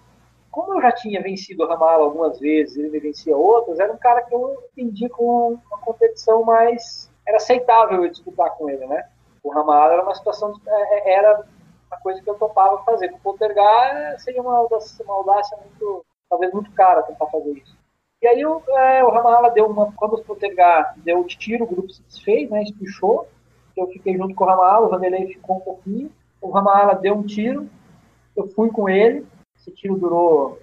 como eu já tinha vencido o Ramal algumas vezes, ele me vencia outras, era um cara que eu entendi com uma competição mais. Era aceitável eu disputar com ele, né? O Ramal era uma situação. É, é, era uma coisa que eu topava fazer. Com o Poltergar seria uma audácia, uma audácia muito. talvez muito cara tentar fazer isso. E aí o, é, o Ramala deu uma. Quando o Poltergar deu o tiro, o grupo se desfez, né? Espichou. Eu fiquei junto com o Ramala, o Vanderlei ficou um pouquinho. O Ramala deu um tiro, eu fui com ele esse tiro durou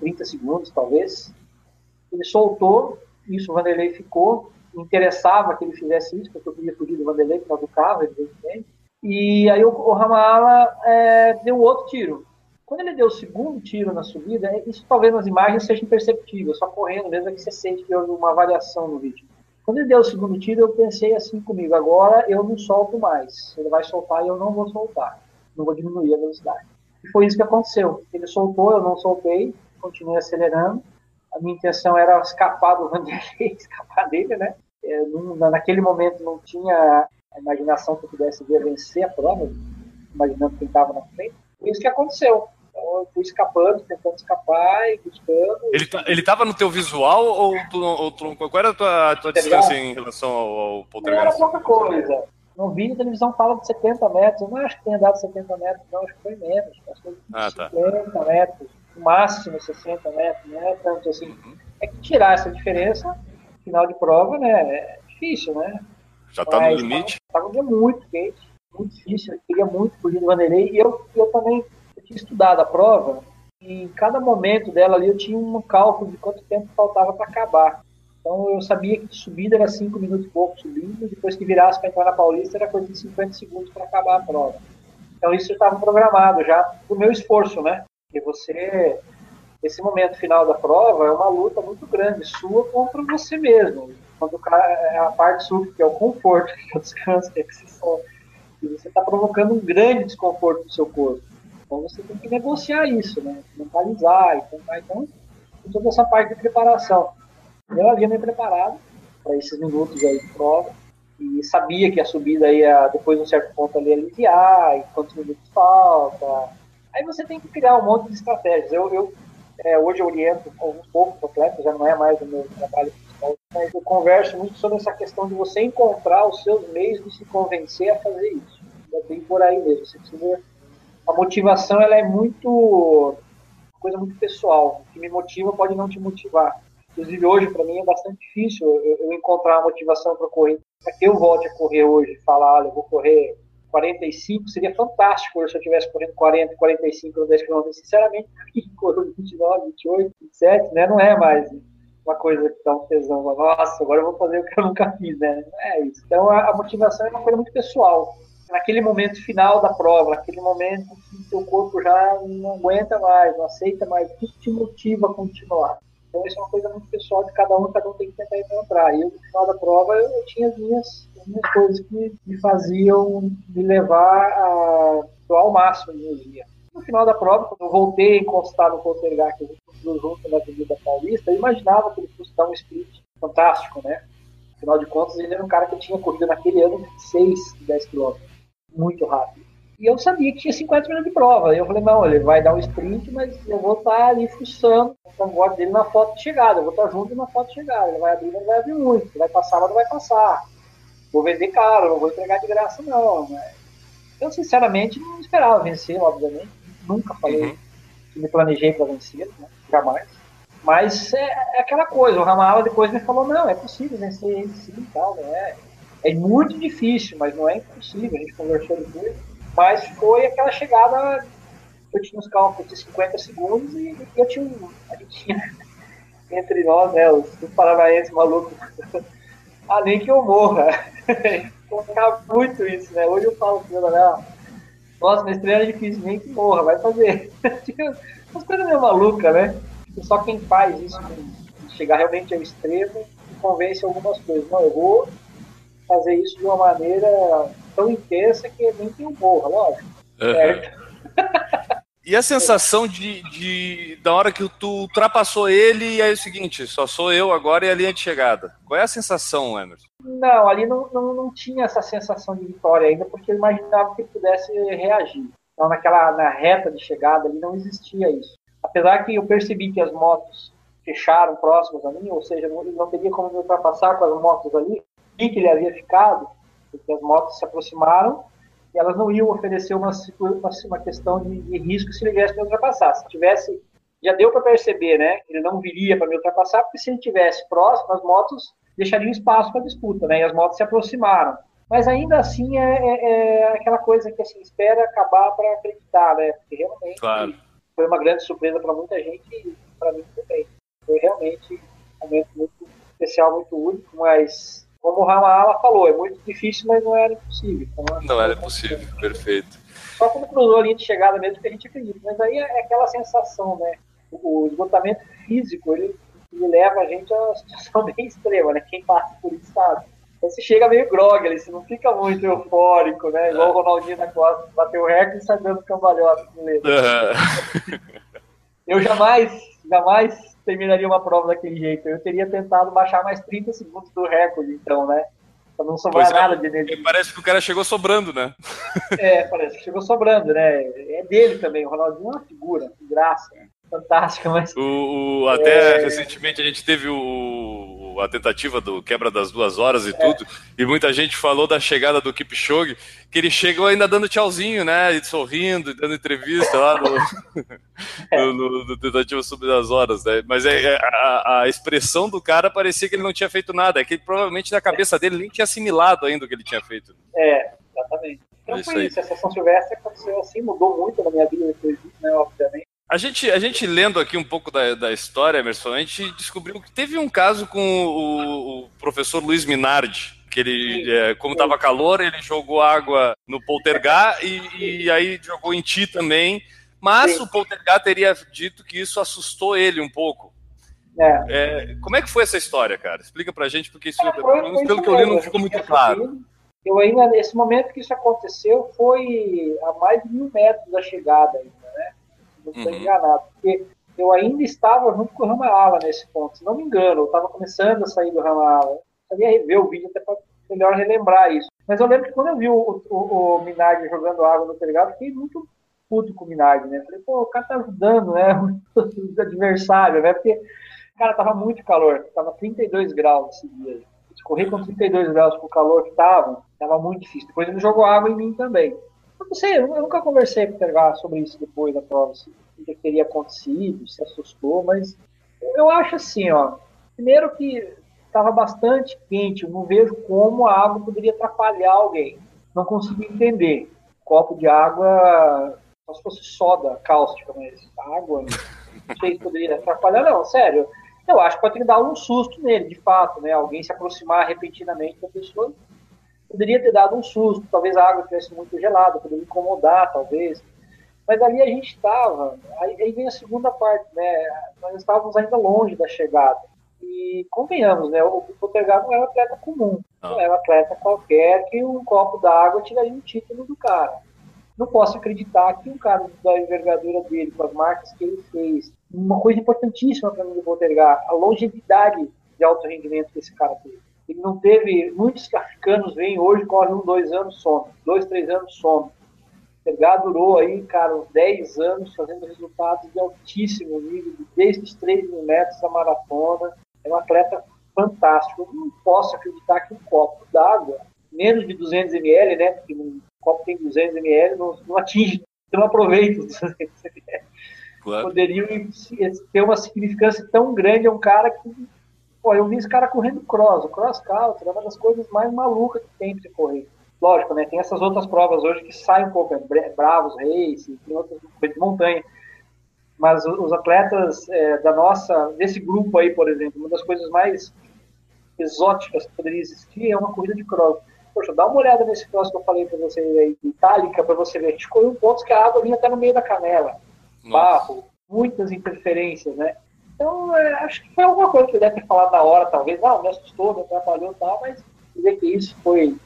30 segundos, talvez. Ele soltou, isso o Vanderlei ficou. Interessava que ele fizesse isso, porque eu queria fugir do Vanderlei por causa do carro, evidentemente. E aí o, o Ramala é, deu outro tiro. Quando ele deu o segundo tiro na subida, é, isso talvez nas imagens seja imperceptível, só correndo mesmo é que você sente que houve uma variação no vídeo. Quando ele deu o segundo tiro, eu pensei assim comigo: agora eu não solto mais. Ele vai soltar e eu não vou soltar. Não vou diminuir a velocidade. E foi isso que aconteceu. Ele soltou, eu não soltei, continuei acelerando. A minha intenção era escapar do Vanderlei, escapar dele, né? Eu, não, naquele momento não tinha a imaginação que eu pudesse vencer a prova, imaginando quem estava na frente. Foi isso que aconteceu. Então eu fui escapando, tentando escapar e buscando. Ele, tá, ele tava no teu visual ou, tu, ou tu, qual era a tua, tua distância em relação ao, ao poltergeist? Era pouca coisa. No vídeo, a televisão fala de 70 metros. Eu não acho que tenha dado 70 metros, não. Acho que foi menos. Acho que foi ah, 50 tá. metros. No máximo 60 metros. Não é tanto assim. Uhum. é que tirar essa diferença, final de prova, né, é difícil, né? Já tá no limite. Tava, tava um dia muito quente, muito difícil, eu queria muito fugir do Vanderlei, e eu, eu também estudado a prova, e em cada momento dela ali eu tinha um cálculo de quanto tempo faltava para acabar. Então eu sabia que subida era 5 minutos e pouco subindo, depois que virasse para entrar na Paulista era coisa de 50 segundos para acabar a prova. Então isso estava programado já o meu esforço, né? Porque você, esse momento final da prova é uma luta muito grande, sua contra você mesmo. Quando cara, é a parte sua, que é o conforto, que é o descanso, que é que você está provocando um grande desconforto no seu corpo. Então você tem que negociar isso, né? Mentalizar e tentar, então, toda essa parte de preparação. Eu havia me preparado para esses minutos aí de prova e sabia que a subida ia, depois de um certo ponto ali, aliviar, e quantos minutos falta. Aí você tem que criar um monte de estratégias. Eu, eu é, hoje eu oriento alguns poucos atletas, já não é mais o meu trabalho principal, mas eu converso muito sobre essa questão de você encontrar os seus meios de se convencer a fazer isso. É bem por aí mesmo. Você precisa... A motivação ela é muito coisa muito pessoal. O que me motiva pode não te motivar. Inclusive, hoje, para mim, é bastante difícil eu, eu encontrar uma motivação para correr. Para que eu volte a correr hoje, falar, olha, eu vou correr 45, seria fantástico se eu estivesse correndo 40, 45 ou 10 km. Sinceramente, corro 29, 28, 27, né? Não é mais uma coisa que dá um tesão. Nossa, agora eu vou fazer o que eu nunca fiz, né? Não é isso. Então, a, a motivação é uma coisa muito pessoal. Naquele momento final da prova, naquele momento que o seu corpo já não aguenta mais, não aceita mais, o que te motiva a continuar? Então isso é uma coisa muito pessoal de cada um, cada um tem que tentar encontrar. E eu, no final da prova, eu, eu tinha as minhas, as minhas coisas que me faziam me levar a ao máximo no dia. No final da prova, quando eu voltei a encostar no Poltergar, que a gente construiu junto na Avenida Paulista, eu imaginava que ele fosse dar um sprint fantástico, né? Afinal de contas, ele era um cara que tinha corrido naquele ano 6, 10 km. Muito rápido. E eu sabia que tinha 50 minutos de prova. Eu falei, não, ele vai dar um sprint, mas eu vou estar ali fuçando o cangote dele na foto de chegada. Eu vou estar junto na foto de chegada. Ele vai abrir, não vai abrir muito. Vai passar, mas não vai passar. Vou vender caro, não vou entregar de graça, não. Mas... Eu, sinceramente, não esperava vencer, obviamente. Nunca falei uhum. que me planejei para vencer, né? jamais. Mas é, é, aquela coisa, o Ramala depois me falou, não, é possível vencer ele sim e tal, né? É muito difícil, mas não é impossível. A gente conversou depois mas foi aquela chegada, eu tinha uns cálculos de 50 segundos e, eu tinha. A gente tinha entre nós, né, os, os paranaenses malucos, ah, nem que eu morra. Colocava muito isso, né? Hoje eu falo assim, não, nossa, minha estreia é difícil, nem que morra, vai fazer. Umas coisas meio malucas, né? Só quem faz isso, chegar realmente ao extremo, convence algumas coisas. Não, eu vou fazer isso de uma maneira tão intensa que nem eu morra, lógico. Uhum. Certo? E a sensação de, de, da hora que tu ultrapassou ele e aí é o seguinte, só sou eu agora e a linha de chegada. Qual é a sensação, Emerson? Não, ali não, não, não tinha essa sensação de vitória ainda, porque eu imaginava que pudesse reagir. Então naquela na reta de chegada ali não existia isso. Apesar que eu percebi que as motos fecharam próximas a mim, ou seja, não, não teria como me ultrapassar com as motos ali, que ele havia ficado, porque as motos se aproximaram e elas não iam oferecer uma, uma, questão de, de, risco se ele viesse me ultrapassar. Se tivesse, já deu para perceber, né? Ele não viria para me ultrapassar, porque se ele tivesse próximo, as motos deixariam espaço para disputa, né? E as motos se aproximaram. Mas ainda assim é, é, é aquela coisa que assim espera acabar para acreditar, né? Porque realmente claro. foi uma grande surpresa para muita gente e para mim também. Foi realmente um momento muito especial, muito único, mas como o Ramala falou, é muito difícil, mas não era impossível. Então, não era impossível, perfeito. Só quando cruzou a linha de chegada mesmo que a gente acredita. Mas aí é aquela sensação, né? O esgotamento físico, ele, ele leva a gente a uma situação bem extrema, né? Quem passa por isso sabe. Então você chega meio grog ali, você não fica muito eufórico, né? Igual o Ronaldinho na Costa, bateu o recorde e sai dando cambalhota com ele. Uhum. Eu jamais, jamais terminaria uma prova daquele jeito. Eu teria tentado baixar mais 30 segundos do recorde, então, né? Pra não sobrar é, nada de energia. Parece que o cara chegou sobrando, né? É, parece que chegou sobrando, né? É dele também. O Ronaldinho é uma figura, que graça. Fantástica, mas. O, o até é... recentemente a gente teve o, a tentativa do quebra das duas horas e tudo, e muita gente falou da chegada do Kipchoge, que ele chegou ainda dando tchauzinho, né, e sorrindo, dando entrevista lá no, no, no, no tentativa sobre as horas, né, mas é, é, a, a, expressão do cara parecia que ele não tinha feito nada, é que ele, provavelmente na cabeça dele nem tinha assimilado ainda o que ele tinha feito. É, exatamente. Então isso foi aí. isso, essa São Silvestre aconteceu assim, mudou muito na minha vida depois disso, né, obviamente. A gente, a gente lendo aqui um pouco da, da história, Emerson, a gente descobriu que teve um caso com o, o professor Luiz Minardi, que ele, é, como estava calor, ele jogou água no Poltergar e, e aí jogou em ti também, mas Sim. o Poltergar teria dito que isso assustou ele um pouco. É. É, como é que foi essa história, cara? Explica pra gente, porque isso, é, foi, foi pelo que eu li, não ficou muito claro. Eu ainda, nesse momento que isso aconteceu, foi a mais de mil metros da chegada não estou uhum. enganado, porque eu ainda estava junto com o Ramala nesse ponto, se não me engano, eu estava começando a sair do Ramala. Eu ia rever o vídeo até para melhor relembrar isso. Mas eu lembro que quando eu vi o, o, o Minardi jogando água no telhado, fiquei muito puto com o Minardi, né? Falei, pô, o cara tá ajudando, né? Os adversários, né? Porque, cara, tava muito calor, tava 32 graus esse dia. Correr com 32 graus com o calor que tava, tava muito difícil. Depois ele jogou água em mim também. Eu não sei, eu nunca conversei com o Tergar sobre isso depois da prova, se o que teria acontecido, se assustou, mas eu acho assim, ó. Primeiro que estava bastante quente, eu não vejo como a água poderia atrapalhar alguém. Não consigo entender. copo de água, só se fosse soda cáustica, mas água, não sei se poderia atrapalhar, não, sério. Eu acho que pode dar um susto nele, de fato, né? Alguém se aproximar repentinamente da pessoa poderia ter dado um susto, talvez a água estivesse muito gelada, poderia incomodar, talvez. Mas ali a gente estava, aí, aí, vem a segunda parte, né? Nós estávamos ainda longe da chegada. E convenhamos, né? O Potergar não é um atleta comum, não. não é um atleta qualquer que um copo d'água tiraria o título do cara. Não posso acreditar que um cara da envergadura dele, com as marcas que ele fez, uma coisa importantíssima para mim do Potergar, a longevidade de alto rendimento que esse cara teve ele não teve. Muitos africanos vêm hoje, correm um, dois anos, some. Dois, três anos, some. Pegar durou aí, cara, uns 10 anos fazendo resultados de altíssimo nível, desde os 3 mil metros da maratona. É um atleta fantástico. Eu não posso acreditar que um copo d'água, menos de 200 ml, né? Porque um copo tem 200 ml, não, não atinge, não aproveita os 200 ml. Claro. Poderiam ter uma significância tão grande a um cara que Pô, eu vi esse cara correndo cross. O cross country é uma das coisas mais malucas que tem pra correr. Lógico, né? Tem essas outras provas hoje que saem um pouco, é Bravos Race, tem outras coisas de montanha. Mas os atletas é, da nossa, desse grupo aí, por exemplo, uma das coisas mais exóticas que poderia existir é uma corrida de cross. Poxa, dá uma olhada nesse cross que eu falei para você aí, itálica, para você ver. A gente correu pontos que a água vinha até no meio da canela. Nossa. Barro, muitas interferências, né? Então, é, acho que foi alguma coisa que deve ter falado na hora, talvez. Não, me assustou, me atrapalhou e tal, mas dizer que isso foi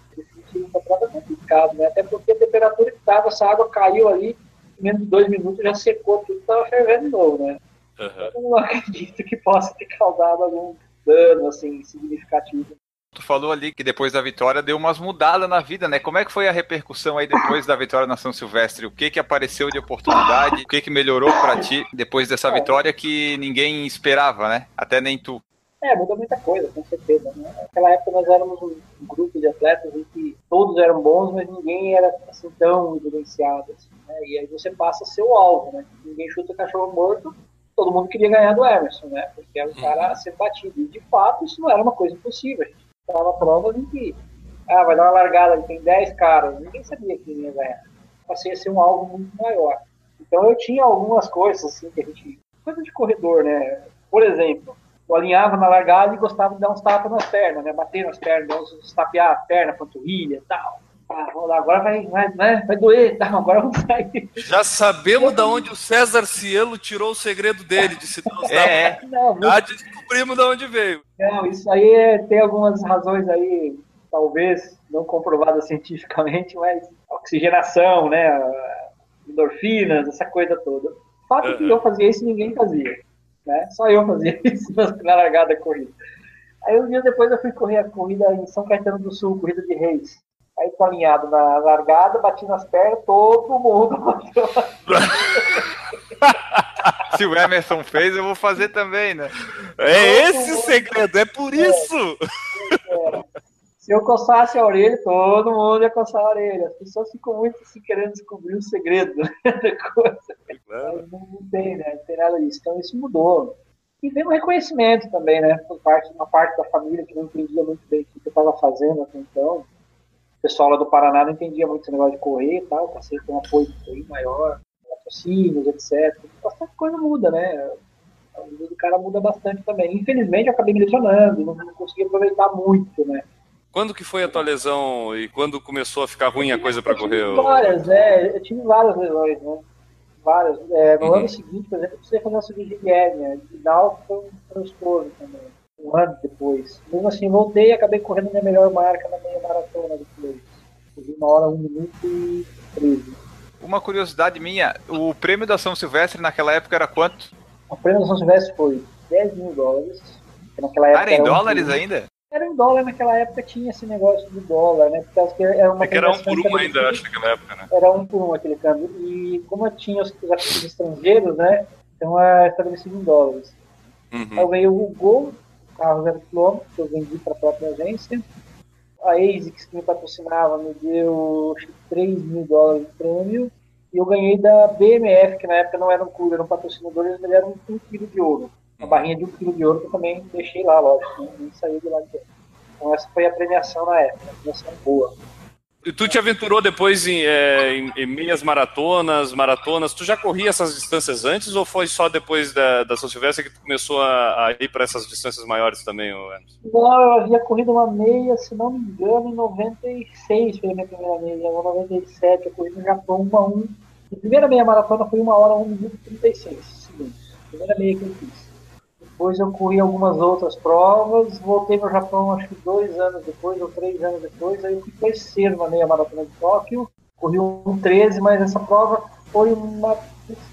é complicado, né? Até porque a temperatura que estava, essa água caiu ali, em menos de dois minutos já secou tudo, estava fervendo de novo, né? Uhum. Eu não acredito que possa ter causado algum dano, assim, significativo. Tu falou ali que depois da vitória deu umas mudadas na vida, né? Como é que foi a repercussão aí depois da vitória na São Silvestre? O que que apareceu de oportunidade? O que que melhorou para ti depois dessa vitória que ninguém esperava, né? Até nem tu. É, mudou muita coisa, com certeza. Né? Naquela época nós éramos um grupo de atletas em que todos eram bons, mas ninguém era assim tão evidenciado. Assim, né? E aí você passa a ser o alvo, né? Ninguém chuta cachorro morto, todo mundo queria ganhar do Emerson, né? Porque era um cara a ser batido. E de fato isso não era uma coisa impossível. A gente estava provas em que ah, vai dar uma largada, tem 10 caras, ninguém sabia quem ia ganhar. Passei a ser um alvo muito maior. Então eu tinha algumas coisas assim que a gente. coisa de corredor, né? Por exemplo, eu alinhava na largada e gostava de dar uns tapas nas pernas, né? Bater nas pernas, uns tapear a perna, panturrilha e tal. Ah, vamos lá, agora vai, vai, vai, vai doer, tá, agora vamos sair. Já sabemos de onde o César Cielo tirou o segredo dele de se dar é, não, Já descobrimos de onde veio. Não, isso aí é, tem algumas razões aí, talvez não comprovadas cientificamente, mas oxigenação, né, endorfinas, essa coisa toda. O fato uhum. que eu fazia isso ninguém fazia, né? Só eu fazia isso na largada da corrida. Aí um dia depois eu fui correr a corrida em São Caetano do Sul, corrida de reis. Aí tô alinhado na largada, bati nas pernas, todo mundo Se o Emerson fez, eu vou fazer também, né? É esse o segredo, é por isso! É. Se eu coçasse a orelha, todo mundo ia coçar a orelha. As pessoas ficam muito assim, querendo descobrir o segredo né, da coisa. Mas não, não tem, né? Não tem nada disso. Então isso mudou. E veio um reconhecimento também, né? Por parte, uma parte da família que não entendia muito bem o que eu estava fazendo até então. O pessoal lá do Paraná não entendia muito esse negócio de correr e tal. Passei com um apoio bem maior, patrocínios, etc. Bastante coisa muda, né? A vida do cara muda bastante também. Infelizmente, eu acabei me lesionando, não, não consegui aproveitar muito, né? Quando que foi a tua lesão e quando começou a ficar ruim a coisa para correr? Várias, né? Eu tive várias lesões, né? Várias. É, no uhum. ano seguinte, por exemplo, eu precisei fazer uma cirurgia de hérnia. Down foi um transtorno também. Um ano depois. Mesmo assim, voltei e acabei correndo minha melhor marca na meia maratona depois. Corri uma hora, um minuto e treze. Uma curiosidade minha, o prêmio da São Silvestre naquela época era quanto? O prêmio da São Silvestre foi 10 mil dólares. Naquela época era em dólares um... ainda? Era em dólar naquela época, tinha esse negócio de dólar, né? Porque era uma é que era um por um ainda, acho, naquela época, né? Era um por um aquele câmbio. E como eu tinha os, os estrangeiros, né? Então é estabelecido em dólares. Uhum. Eu ganhei o Gol, carro zero quilômetro, que eu vendi para a própria agência. A ASICS, que me patrocinava, me deu acho, 3 mil dólares de prêmio. E eu ganhei da BMF, que na época não era um clube, era um patrocinador, eles me deram um quilo de ouro uma barrinha de um quilo de ouro que eu também deixei lá, lógico, nem saiu de lá de dentro. Então essa foi a premiação na época, a premiação boa. E tu te aventurou depois em, é, em, em, meias maratonas, maratonas? Tu já corria essas distâncias antes ou foi só depois da, da São Silvestre que tu começou a, a ir para essas distâncias maiores também, Emerson? Não, eu havia corrido uma meia, se não me engano, em 96 foi a minha primeira meia, ou 97, eu corri no Japão 1 a 1. A primeira meia maratona foi 1 hora 1 minuto e 36 segundos. Primeira meia que eu fiz. Depois eu corri algumas outras provas, voltei no Japão acho que dois anos depois, ou três anos depois, aí eu fui terceiro na meia maratona de Tóquio, corri um 13, mas essa prova foi uma,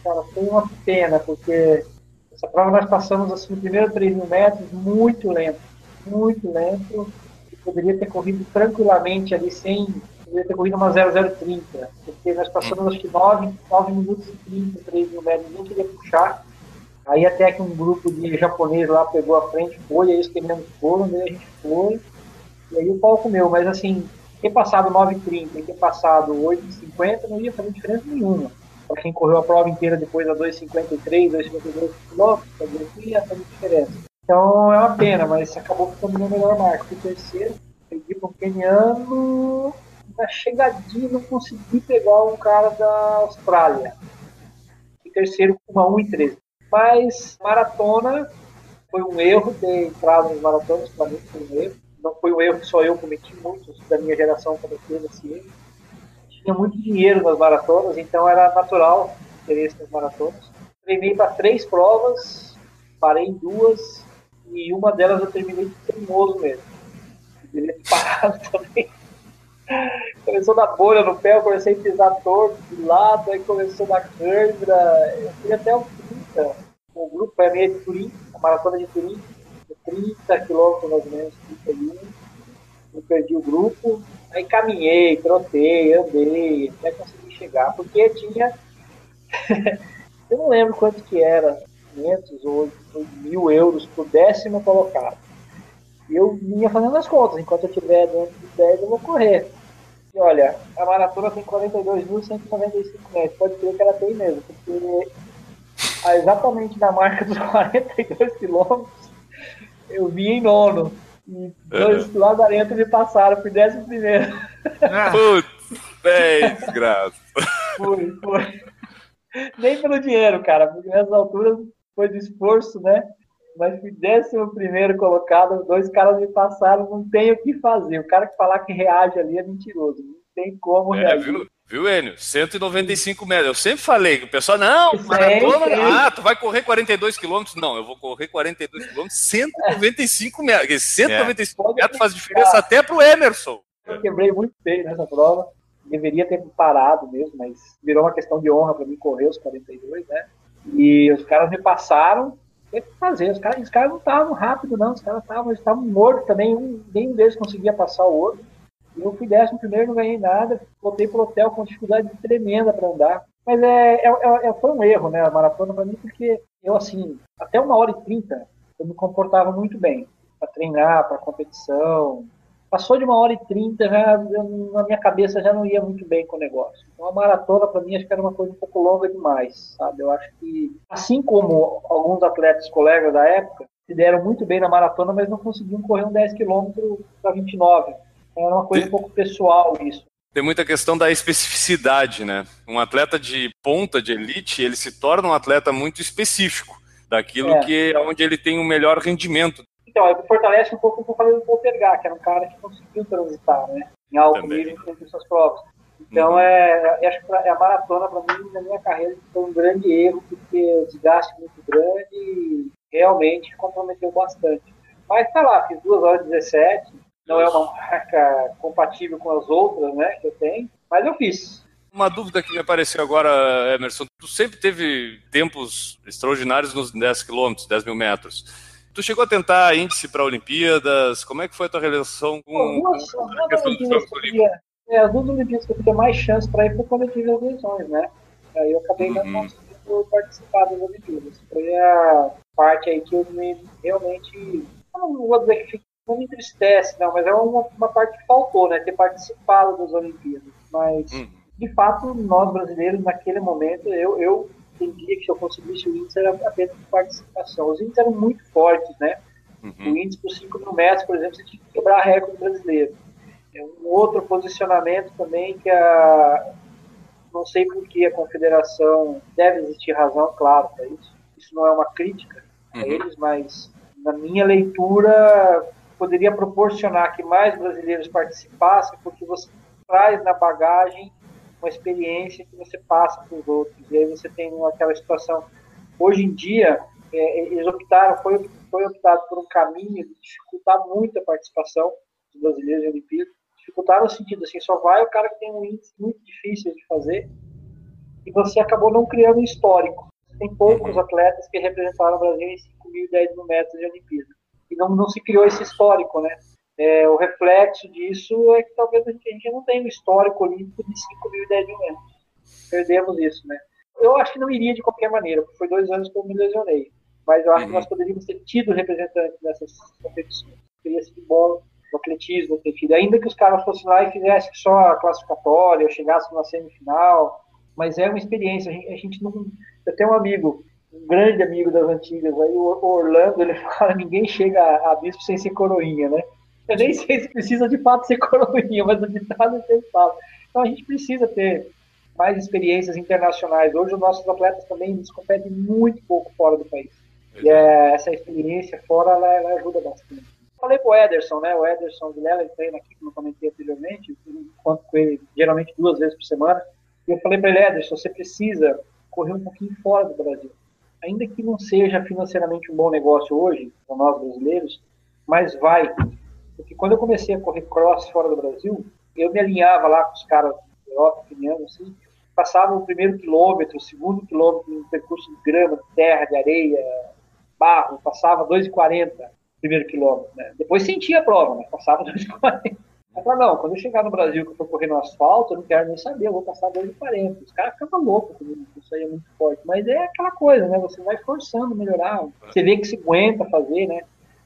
cara, foi uma pena, porque essa prova nós passamos assim, no primeiro 3 mil metros muito lento, muito lento, e poderia ter corrido tranquilamente ali sem, poderia ter corrido uma 0030, porque nós passamos acho que 9, 9 minutos e 30, 3 mil metros, nem queria puxar, Aí até que um grupo de japonês lá pegou a frente, foi, aí eles queimando foram, daí a gente foi, e aí o pau comeu, mas assim, ter passado 9,30 e ter passado 8,50 não ia fazer diferença nenhuma. Para quem correu a prova inteira depois a 2,53, 2,52 km, ia fazer diferença. Então é uma pena, mas acabou ficando meu melhor marco. Fui terceiro, perdi um keniano, na chegadinha não consegui pegar um cara da Austrália. Fui terceiro com uma 1,13. Mas maratona foi um erro ter entrado nos maratonas, para mim foi um erro. Não foi um erro que só eu cometi, muitos da minha geração cometeram esse erro. Tinha muito dinheiro nas maratonas, então era natural interesse nas maratonas. Treinei para três provas, parei em duas, e uma delas eu terminei teimoso mesmo. Deveria ter parado também. Começou da bolha no pé, eu comecei a pisar torto de lado, aí começou da câimbra. Eu fui até o 30 o grupo é meia de Turim, a maratona de Turim, 30 quilômetros mais ou menos, 31. Eu perdi o grupo, aí caminhei, trotei, andei, até conseguir chegar, porque tinha. eu não lembro quanto que era, 500 ou mil euros por décimo colocado. E eu vinha fazendo as contas, enquanto eu estiver dentro dos 10 eu vou correr. E olha, a maratona tem 42.195 metros, pode crer que ela tem mesmo, porque exatamente na marca dos 42 quilômetros, eu vi em nono. E dois uhum. lazarentos me passaram por décimo primeiro. Ah. Putz, é desgraça. Foi, foi. Nem pelo dinheiro, cara, porque nessas alturas foi de esforço, né? Mas fui décimo primeiro colocado, dois caras me passaram, não tem o que fazer. O cara que falar que reage ali é mentiroso. Não tem como é, reagir. Viu? Viu, Enio? 195 metros. Eu sempre falei que o pessoal, não, maratona, ah, tu vai correr 42 quilômetros. Não, eu vou correr 42 quilômetros, 195 metros. 195 é. metros faz diferença até pro Emerson. Eu quebrei muito feio nessa prova. Deveria ter parado mesmo, mas virou uma questão de honra para mim correr os 42, né? E os caras me passaram, tem que fazer. Os caras, os caras não estavam rápido, não. Os caras estavam mortos também. Um, nenhum deles conseguia passar o outro. Eu fui décimo primeiro, não ganhei nada, voltei pro hotel com dificuldade tremenda para andar. Mas é, é, é, é, foi um erro, né, a maratona para mim, porque eu, assim, até uma hora e trinta, eu me comportava muito bem para treinar, para competição. Passou de uma hora e trinta, na minha cabeça já não ia muito bem com o negócio. Então a maratona para mim acho que era uma coisa um pouco longa demais, sabe? Eu acho que, assim como alguns atletas colegas da época, se deram muito bem na maratona, mas não conseguiam correr um 10 km para 29. Era uma coisa um pouco pessoal isso. Tem muita questão da especificidade, né? Um atleta de ponta, de elite, ele se torna um atleta muito específico daquilo é. que é onde ele tem o um melhor rendimento. Então, é fortalece um pouco o que eu falei do Poltergar, que era um cara que conseguiu transitar, né? Em alto Também. nível entre suas provas. Então, uhum. é, acho que é a maratona, para mim, na minha carreira, foi um grande erro, porque o desgaste muito grande e realmente comprometeu bastante. Mas tá lá, fiz 2 horas e 17, não é uma marca compatível com as outras, né, que eu tenho, mas eu fiz. Uma dúvida que me apareceu agora, Emerson, tu sempre teve tempos extraordinários nos 10 quilômetros, 10 mil metros. Tu chegou a tentar índice para Olimpíadas? Como é que foi a tua relação com, Algumas, com a questão dos Jogos Olímpicos? É, as duas Olimpíadas que eu tive mais chance para ir foi quando eu tive as lesões, né? Aí eu acabei uhum. não conseguindo participar das Olimpíadas. Foi a parte aí que eu me realmente. não vou dizer que não me entristece, não, mas é uma, uma parte que faltou, né? Ter participado das Olimpíadas. Mas, uhum. de fato, nós brasileiros, naquele momento, eu, eu entendia que se eu conseguisse o índice era apenas de participação. Os índices eram muito fortes, né? Uhum. O índice por 5 mil metros, por exemplo, você tinha que quebrar recorde brasileiro. É um outro posicionamento também que a. Não sei por que a confederação deve existir razão, claro, para isso. Isso não é uma crítica a uhum. eles, mas na minha leitura poderia proporcionar que mais brasileiros participassem, porque você traz na bagagem uma experiência que você passa para os outros. E aí você tem aquela situação. Hoje em dia, é, eles optaram, foi, foi optado por um caminho de dificultar muito a participação dos brasileiros em Olimpíadas. Dificultar no sentido assim, só vai o cara que tem um índice muito difícil de fazer e você acabou não criando um histórico. Tem poucos atletas que representaram o Brasil em 5 mil e 10 mil metros de Olimpíada e não, não se criou esse histórico, né? É, o reflexo disso é que talvez a gente, a gente não tenha um histórico olímpico de 5 mil e 10 mil metros. Perdemos isso, né? Eu acho que não iria de qualquer maneira, porque foi dois anos que eu me lesionei. Mas eu acho uhum. que nós poderíamos ter tido representantes nessas competições. Teria sido bom o atletismo ter tido. Ainda que os caras fossem lá e fizessem só a classificatória, ou chegassem na semifinal. Mas é uma experiência. A gente, a gente não. Eu tenho um amigo um grande amigo das antigas aí, o Orlando, ele fala, ninguém chega a bispo sem ser coroinha, né? Eu nem sei se precisa de fato ser coroinha, mas o ditado sempre fala. Então a gente precisa ter mais experiências internacionais. Hoje os nossos atletas também eles competem muito pouco fora do país. E é, essa experiência fora, ela, ela ajuda bastante. Falei com o Ederson, né? O Ederson Vilela, ele treina aqui, como eu comentei anteriormente, eu encontro com ele geralmente duas vezes por semana. E eu falei para ele, Ederson, você precisa correr um pouquinho fora do Brasil ainda que não seja financeiramente um bom negócio hoje, para nós brasileiros, mas vai. Porque quando eu comecei a correr cross fora do Brasil, eu me alinhava lá com os caras da Europa, assim, passava o primeiro quilômetro, o segundo quilômetro em percurso de grama, de terra, de areia, barro, passava 2,40 primeiro quilômetro. Né? Depois sentia a prova, mas passava 2,40. Falei, não, quando eu chegar no Brasil, que eu for correr no asfalto, eu não quero nem saber, eu vou passar 2,40. Os caras ficam loucos comigo, isso aí é muito forte. Mas é aquela coisa, né? Você vai forçando melhorar. Você vê que se aguenta fazer, né?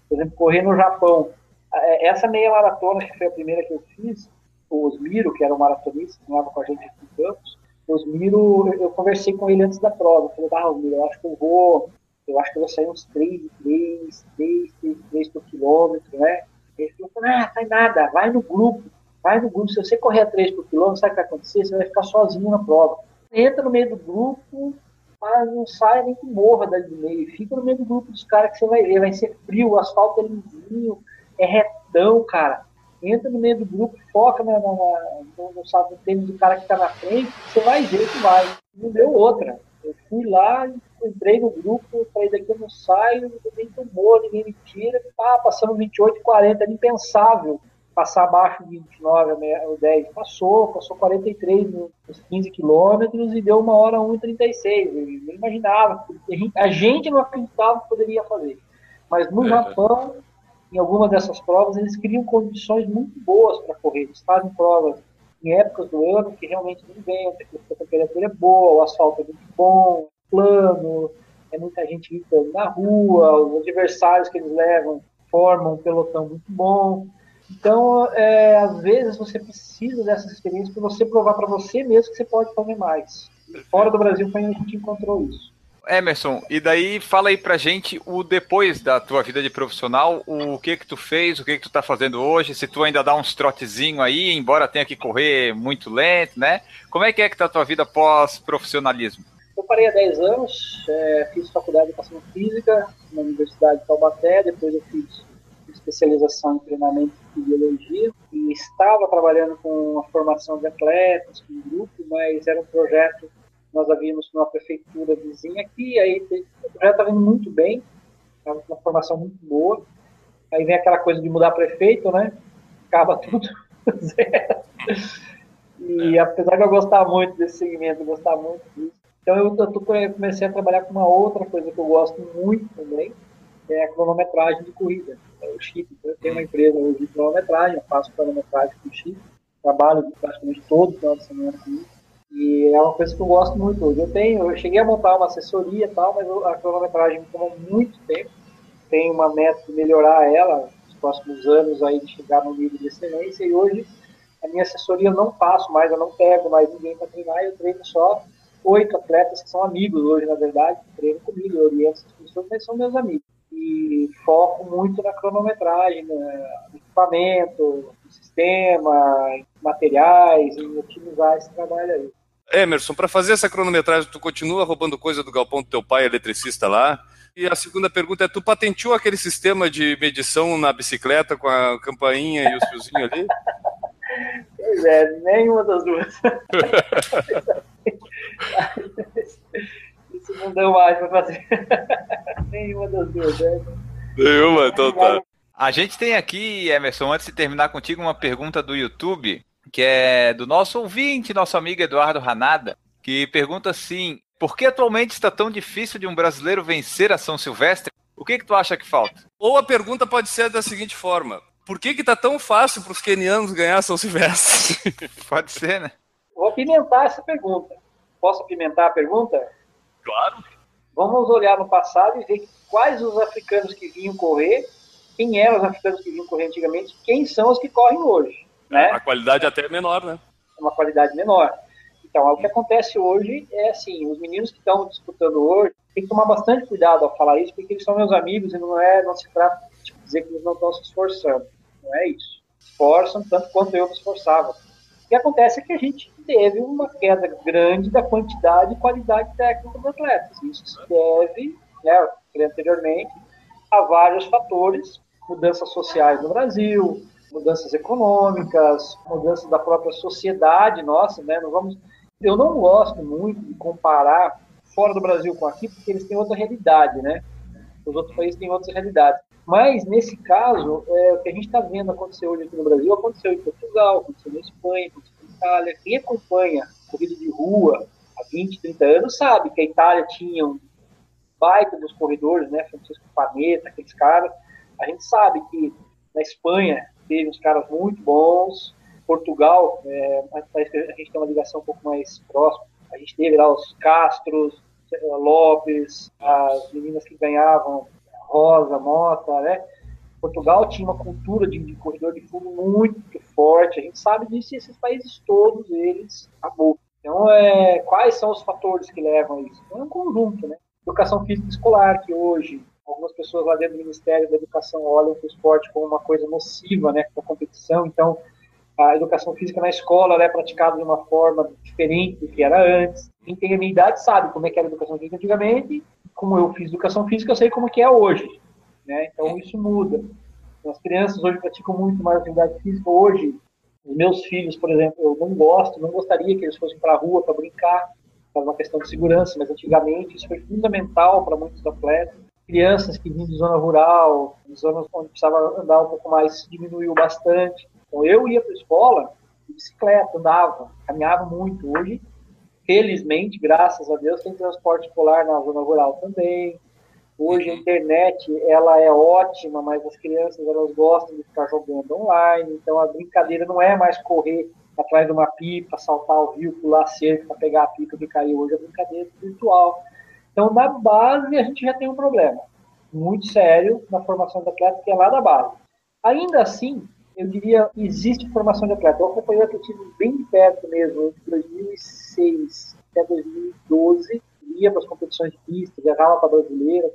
Por exemplo, correr no Japão. É, essa meia maratona, que foi a primeira que eu fiz, o Osmiro, que era um maratonista, que estava com a gente aqui em Campos, Osmiro, eu conversei com ele antes da prova. Eu falei, ah, Osmiro, eu acho que eu vou, eu acho que eu vou sair uns 3, 3, 3, 3, 3 por quilômetro, né? Ele falou, ah, sai nada, vai no grupo, vai no grupo. Se você correr a 3 por quilômetro, sabe o que vai acontecer? Você vai ficar sozinho na prova. Entra no meio do grupo, mas não sai nem que morra dali do meio. Fica no meio do grupo dos caras que você vai ver. Vai ser frio, o asfalto é lisinho, é retão, cara. Entra no meio do grupo, foca na, na, na, no, no, no tênis do cara que está na frente, você vai ver que vai. Não deu outra. Eu fui lá, entrei no grupo, falei, daqui eu não saio, ninguém tomou, ninguém me tira. Ah, passando 28, 40, era impensável passar abaixo de 29 ou 10. Passou, passou 43 nos 15 quilômetros e deu uma hora 1,36. Eu nem imaginava, a gente não acreditava que poderia fazer. Mas no é. Japão, em algumas dessas provas, eles criam condições muito boas para correr. Eles fazem provas em épocas do ano que realmente não venta, que a temperatura é boa, o asfalto é muito bom, plano, é muita gente gritando na rua, os adversários que eles levam formam um pelotão muito bom. Então, é, às vezes você precisa dessas experiências para você provar para você mesmo que você pode fazer mais. Fora do Brasil foi onde a gente encontrou isso. Emerson, e daí fala aí pra gente o depois da tua vida de profissional, o que que tu fez, o que que tu tá fazendo hoje, se tu ainda dá uns trotezinho aí, embora tenha que correr muito lento, né? Como é que é que tá a tua vida pós-profissionalismo? Parei há 10 anos, é, fiz faculdade de educação física na Universidade de Taubaté, depois eu fiz especialização em treinamento e biologia e estava trabalhando com a formação de atletas, com um grupo, mas era um projeto nós havíamos numa prefeitura vizinha aqui, aí o projeto estava indo muito bem, estava com uma formação muito boa, aí vem aquela coisa de mudar prefeito, né? Acaba tudo zero. E apesar de eu gostar muito desse segmento, gostar muito disso, então eu, eu comecei a trabalhar com uma outra coisa que eu gosto muito também, que é a cronometragem de corrida, é o chip. Então, eu tenho uma empresa hoje de cronometragem, eu faço cronometragem com chip, trabalho praticamente todo final de semana com isso. E é uma coisa que eu gosto muito hoje. Eu tenho, eu cheguei a montar uma assessoria e tal, mas a cronometragem me tomou muito tempo. Tenho uma meta de melhorar ela nos próximos anos aí de chegar no nível de excelência e hoje a minha assessoria eu não faço mais, eu não pego mais ninguém para treinar, eu treino só oito atletas que são amigos hoje, na verdade, que treinam comigo, eu oriento essas pessoas, mas são meus amigos. E foco muito na cronometragem, no equipamento, no sistema, em materiais, em otimizar esse trabalho aí. Emerson, para fazer essa cronometragem, tu continua roubando coisa do galpão do teu pai, eletricista lá? E a segunda pergunta é, tu patenteou aquele sistema de medição na bicicleta com a campainha e os fiozinhos ali? Pois é, nenhuma das duas. Isso não deu mais para fazer. nenhuma das duas. Né? Nenhuma, então tá. A gente tem aqui, Emerson, antes de terminar contigo, uma pergunta do YouTube, que é do nosso ouvinte, nosso amigo Eduardo Ranada, que pergunta assim: por que atualmente está tão difícil de um brasileiro vencer a São Silvestre? O que, que tu acha que falta? Ou a pergunta pode ser da seguinte forma: por que, que tá tão fácil para os quenianos ganhar São Silvestre? pode ser, né? Vou apimentar essa pergunta. Posso apimentar a pergunta? Claro. Vamos olhar no passado e ver quais os africanos que vinham correr, quem eram os africanos que vinham correr antigamente, quem são os que correm hoje. Né? A qualidade até é menor, né? Uma qualidade menor. Então, o que acontece hoje é assim, os meninos que estão disputando hoje, tem que tomar bastante cuidado ao falar isso, porque eles são meus amigos e não é, não se trata de dizer que eles não estão se esforçando. Não é isso. Esforçam tanto quanto eu me esforçava. O que acontece é que a gente teve uma queda grande da quantidade e qualidade técnica dos atletas. Isso se deve, né, anteriormente, a vários fatores, mudanças sociais no Brasil, mudanças econômicas, mudanças da própria sociedade nossa, né? Não vamos, eu não gosto muito de comparar fora do Brasil com aqui, porque eles têm outra realidade, né? Os outros países têm outras realidades. Mas, nesse caso, é, o que a gente está vendo acontecer hoje aqui no Brasil aconteceu em Portugal, aconteceu na Espanha, aconteceu Itália. Quem acompanha corrida de rua há 20, 30 anos sabe que a Itália tinha um baita dos corredores, né? Francisco Panetta, aqueles caras. A gente sabe que na Espanha teve uns caras muito bons. Portugal, é, a gente tem uma ligação um pouco mais próxima. A gente teve lá os Castros, Lopes, as meninas que ganhavam Rosa, Mota, né? Portugal tinha uma cultura de, de, corredor de fundo muito forte, a gente sabe disso e esses países todos, eles, acabou. Então, é, quais são os fatores que levam a isso? É um conjunto, né? Educação física escolar, que hoje algumas pessoas lá dentro do Ministério da Educação olham para o esporte como uma coisa nociva, né, para a competição. Então, a educação física na escola é praticada de uma forma diferente do que era antes. Quem tem a minha idade sabe como é que era a educação física antigamente, como eu fiz educação física, eu sei como é que é hoje. Né? Então, isso muda. As crianças hoje praticam muito mais atividade física. Hoje, os meus filhos, por exemplo, eu não gosto, não gostaria que eles fossem para a rua para brincar, por uma questão de segurança, mas antigamente isso foi fundamental para muitos atletas crianças que vinham de zona rural, de zonas onde precisava andar um pouco mais, diminuiu bastante. Então eu ia para a escola de bicicleta, andava, caminhava muito. Hoje, felizmente, graças a Deus, tem transporte escolar na zona rural também. Hoje a internet ela é ótima, mas as crianças elas gostam de ficar jogando online, então a brincadeira não é mais correr atrás de uma pipa, saltar o rio, pular cerca para pegar a pipa que caiu. Hoje a brincadeira é virtual. Então, na base, a gente já tem um problema muito sério na formação de atleta, que é lá da base. Ainda assim, eu diria, existe formação de atleta. Eu acompanhei o atletismo bem de perto mesmo, entre 2006 até 2012, ia para as competições de pista, viajava para a brasileira.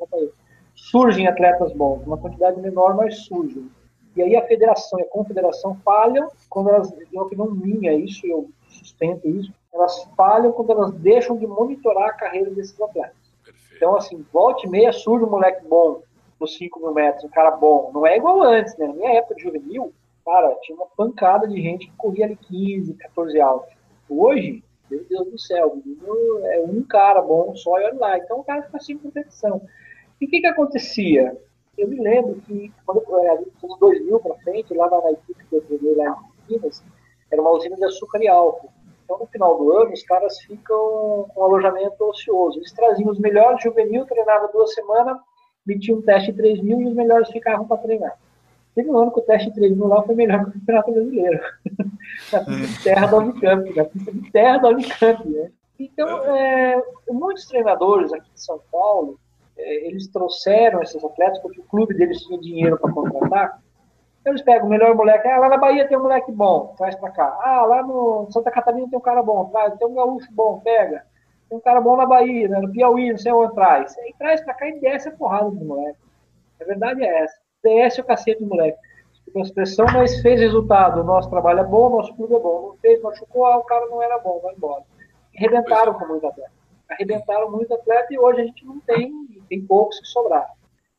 Surgem atletas bons, uma quantidade menor, mas surgem. E aí a federação e a confederação falham quando elas, eu que não minha isso, eu sustento isso, elas falham quando elas deixam de monitorar a carreira desses atletas. Perfeito. Então, assim, volta e meia surge um moleque bom nos 5 mil metros, um cara bom. Não é igual antes, né? Na minha época de juvenil, cara, tinha uma pancada de gente que corria ali 15, 14 altos. Hoje, meu Deus do céu, é um cara bom só e olha lá. Então o cara fica sem competição. E o que, que acontecia? Eu me lembro que, quando eu dos 2000 para frente, lá na, equipe que eu treinei lá em Minas, era uma usina de açúcar e álcool. Então, no final do ano, os caras ficam com alojamento ocioso. Eles traziam os melhores juvenil, treinavam duas semanas, metiam um teste de 3 mil e os melhores ficavam para treinar. Teve um ano que o teste de 3 mil lá foi melhor que o Campeonato Brasileiro. na pista de terra da Unicamp, na pista de terra da Unicamp, né? Então, é, muitos treinadores aqui de São Paulo, é, eles trouxeram esses atletas porque o clube deles tinha dinheiro para contratar. Eles pegam o melhor moleque. Ah, lá na Bahia tem um moleque bom, traz para cá. Ah, lá no Santa Catarina tem um cara bom, traz. Tem um gaúcho bom, pega. Tem um cara bom na Bahia, né? no Piauí, não sei onde traz. Aí traz para cá e desce a porrada do moleque. A verdade é essa. Desce o cacete do moleque. Com expressão, mas fez resultado. O nosso trabalho é bom, o nosso clube é bom. Não fez, machucou, ah, o cara não era bom, vai embora. Arrebentaram com muito atleta. Arrebentaram muito atleta e hoje a gente não tem, tem poucos que sobraram.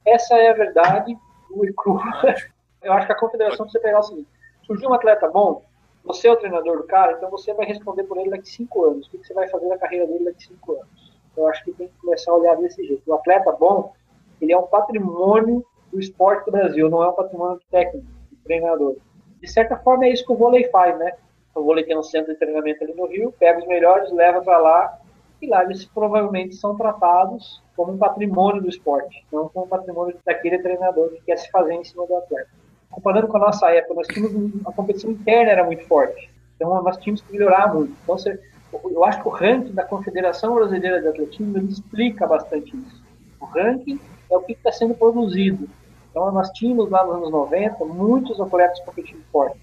Essa é a verdade, do e Eu acho que a confederação precisa pegar o seguinte: surgiu um atleta bom, você é o treinador do cara, então você vai responder por ele daqui cinco anos. O que você vai fazer na carreira dele daqui cinco anos? Eu acho que tem que começar a olhar desse jeito. O atleta bom, ele é um patrimônio do esporte do Brasil, não é um patrimônio técnico, do treinador. De certa forma, é isso que o vôlei faz, né? O vôlei tem um centro de treinamento ali no Rio, pega os melhores, leva para lá, e lá eles provavelmente são tratados como um patrimônio do esporte, não como um patrimônio daquele treinador que quer se fazer em cima do atleta. Comparando com a nossa época, nós tínhamos a competição interna era muito forte, então nós tínhamos que melhorar muito. Então, você, eu acho que o ranking da Confederação Brasileira de Atletismo explica bastante isso. O ranking é o que está sendo produzido, então, nós tínhamos lá nos anos 90 muitos atletas competindo forte.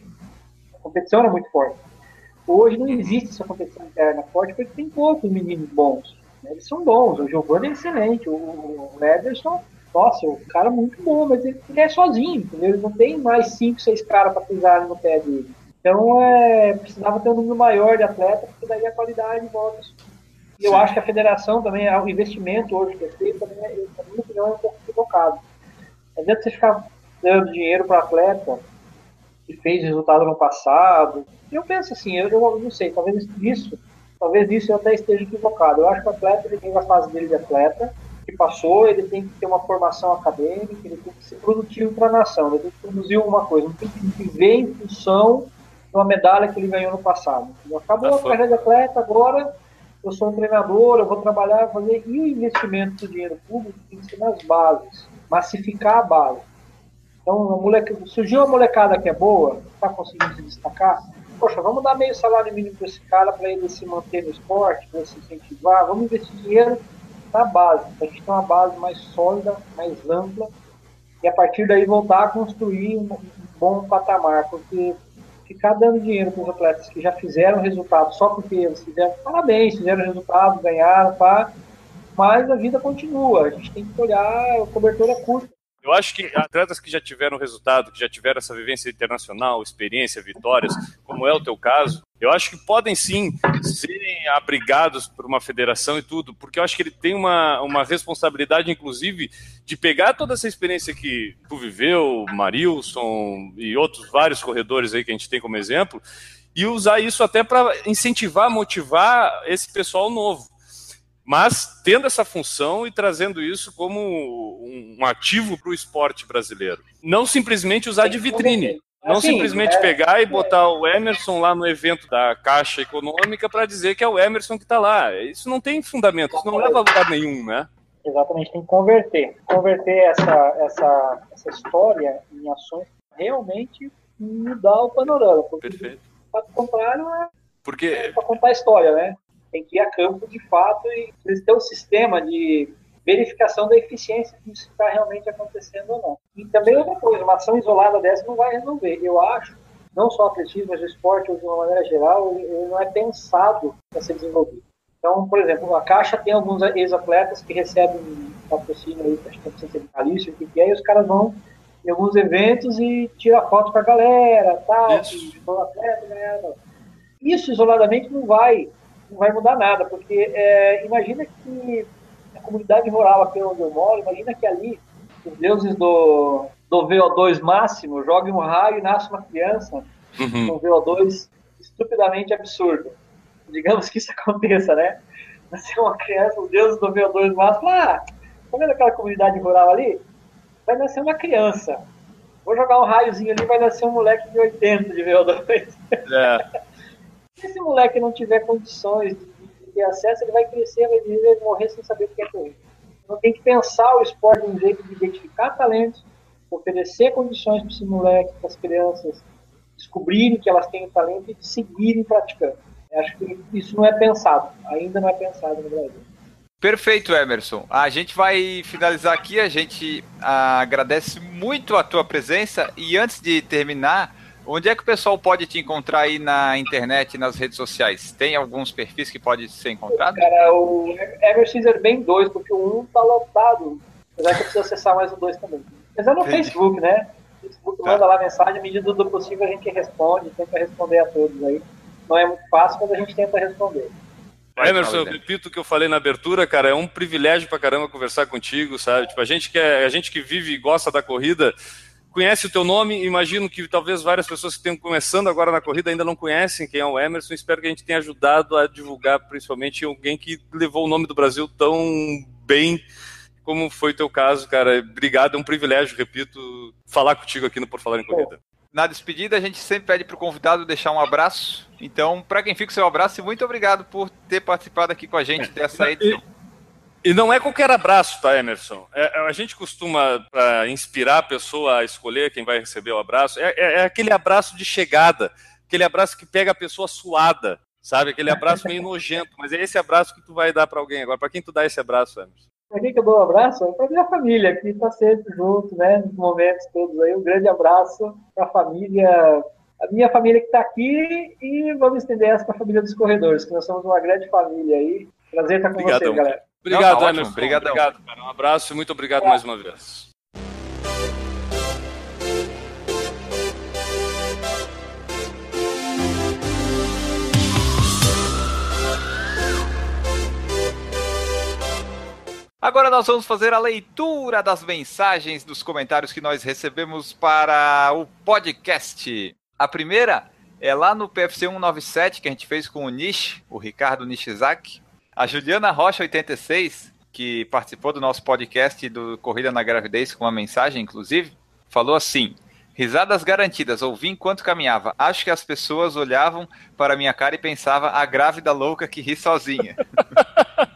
A competição era muito forte. Hoje não existe essa competição interna forte porque tem poucos meninos bons. Né? Eles são bons. O Giovanni é excelente. O Ederson, nossa, o cara é muito bom, mas ele é sozinho. Entendeu? Ele não tem mais cinco, seis caras para pisar no pé dele. Então, é, precisava ter um número maior de atletas, porque daí a qualidade volta. E eu acho que a federação também, o investimento hoje que é feito, também, é, na minha opinião, é um pouco equivocado não adianta você ficar dando dinheiro para atleta que fez resultado no passado. Eu penso assim, eu, eu não sei, talvez isso, talvez isso eu até esteja equivocado. Eu acho que o atleta ele tem a fase dele de atleta, que passou, ele tem que ter uma formação acadêmica, ele tem que ser produtivo para a nação, ele tem que produzir alguma coisa, não tem que viver em função de uma medalha que ele ganhou no passado. Acabou a carreira de atleta, agora eu sou um treinador, eu vou trabalhar, fazer, e o investimento do dinheiro público tem que ser nas bases massificar a base. Então, a moleque, surgiu uma molecada que é boa, está conseguindo se destacar. Poxa, vamos dar meio salário mínimo para esse cara para ele se manter no esporte, para se incentivar. Vamos investir dinheiro na base, para a gente ter uma base mais sólida, mais ampla, e a partir daí voltar a construir um, bom patamar, porque ficar dando dinheiro para os atletas que já fizeram resultado só porque eles fizeram, parabéns, fizeram resultado, ganharam, pá, mas a vida continua. A gente tem que olhar, a cobertura curta. Eu acho que atletas que já tiveram resultado, que já tiveram essa vivência internacional, experiência, vitórias, como é o teu caso, eu acho que podem sim serem abrigados por uma federação e tudo, porque eu acho que ele tem uma, uma responsabilidade, inclusive, de pegar toda essa experiência que tu viveu, Marilson e outros vários corredores aí que a gente tem como exemplo, e usar isso até para incentivar, motivar esse pessoal novo mas tendo essa função e trazendo isso como um ativo para o esporte brasileiro. Não simplesmente usar de vitrine. Não assim, simplesmente é, pegar e botar o Emerson lá no evento da Caixa Econômica para dizer que é o Emerson que está lá. Isso não tem fundamento, isso não leva a lugar nenhum, né? Exatamente, tem que converter. Converter essa, essa, essa história em ações realmente mudar o panorama. Perfeito. Para contrário, é porque... para contar a história, né? Tem que ir a campo de fato e têm um sistema de verificação da eficiência disso está realmente acontecendo ou não. E também outra coisa, uma ação isolada dessa não vai resolver. Eu acho, não só o atletismo, mas o esporte de uma maneira geral, ele não é pensado para ser desenvolvido. Então, por exemplo, a Caixa tem alguns ex-atletas que recebem patrocínio aí, acho que não sei se é vitalício, o que, que é, e os caras vão em alguns eventos e tira foto com a galera, tal, Isso. atleta, galera. Isso isoladamente não vai, não vai mudar nada, porque é, imagina que a comunidade rural aqui onde eu moro, imagina que ali os deuses do, do VO2 máximo joguem um raio e nasce uma criança uhum. com VO2 estupidamente absurdo. Digamos que isso aconteça, né? Nascer uma criança, os deuses do VO2 máximo, ah, tá vendo aquela comunidade rural ali? Vai nascer uma criança. Vou jogar um raiozinho ali, vai nascer um moleque de 80 de VO2. É. Se esse moleque não tiver condições de ter acesso, ele vai crescer, vai viver, morrer sem saber o que é correr. Então tem que pensar o esporte de um jeito de identificar talentos, oferecer condições para esse moleque, para as crianças descobrirem que elas têm talento e seguirem praticando. Eu acho que isso não é pensado, ainda não é pensado no Brasil. Perfeito, Emerson. A gente vai finalizar aqui. A gente agradece muito a tua presença. E antes de terminar, Onde é que o pessoal pode te encontrar aí na internet, nas redes sociais? Tem alguns perfis que pode ser encontrado? Cara, o Emerson bem 2, porque o 1 tá lotado. Apesar que eu preciso acessar mais o 2 também. Mas é no Entendi. Facebook, né? O Facebook tá. manda lá mensagem, à medida do possível a gente responde, tenta responder a todos aí. Não é muito fácil, mas a gente tenta responder. Emerson, eu repito o que eu falei na abertura, cara, é um privilégio pra caramba conversar contigo, sabe? Tipo, a gente que, é, a gente que vive e gosta da corrida, conhece o teu nome, imagino que talvez várias pessoas que estão começando agora na corrida ainda não conhecem quem é o Emerson, espero que a gente tenha ajudado a divulgar principalmente alguém que levou o nome do Brasil tão bem como foi o teu caso, cara. Obrigado, é um privilégio, repito, falar contigo aqui no Por Falar em Corrida. Na despedida, a gente sempre pede para o convidado deixar um abraço. Então, para quem fica o seu abraço, e muito obrigado por ter participado aqui com a gente dessa edição. E não é qualquer abraço, tá, Emerson? É, é a gente costuma, para inspirar a pessoa a escolher quem vai receber o abraço, é, é, é, aquele abraço de chegada, aquele abraço que pega a pessoa suada, sabe? Aquele abraço meio nojento, mas é esse abraço que tu vai dar para alguém agora. Para quem tu dá esse abraço, Emerson? Para quem que eu dou um abraço? Para minha família, que está sempre junto, né? Nos momentos todos aí. Um grande abraço para a família, a minha família que está aqui e vamos estender essa para a família dos corredores, que nós somos uma grande família aí. Prazer estar com Obrigado, vocês, galera. Obrigado, Não, tá. Obrigado, cara. Um abraço e muito obrigado mais uma vez. Agora nós vamos fazer a leitura das mensagens dos comentários que nós recebemos para o podcast. A primeira é lá no PFC 197 que a gente fez com o Nish, o Ricardo Nishizaki. A Juliana Rocha 86, que participou do nosso podcast do Corrida na Gravidez com uma mensagem, inclusive, falou assim: Risadas garantidas, ouvi enquanto caminhava. Acho que as pessoas olhavam para minha cara e pensavam a grávida louca que ri sozinha.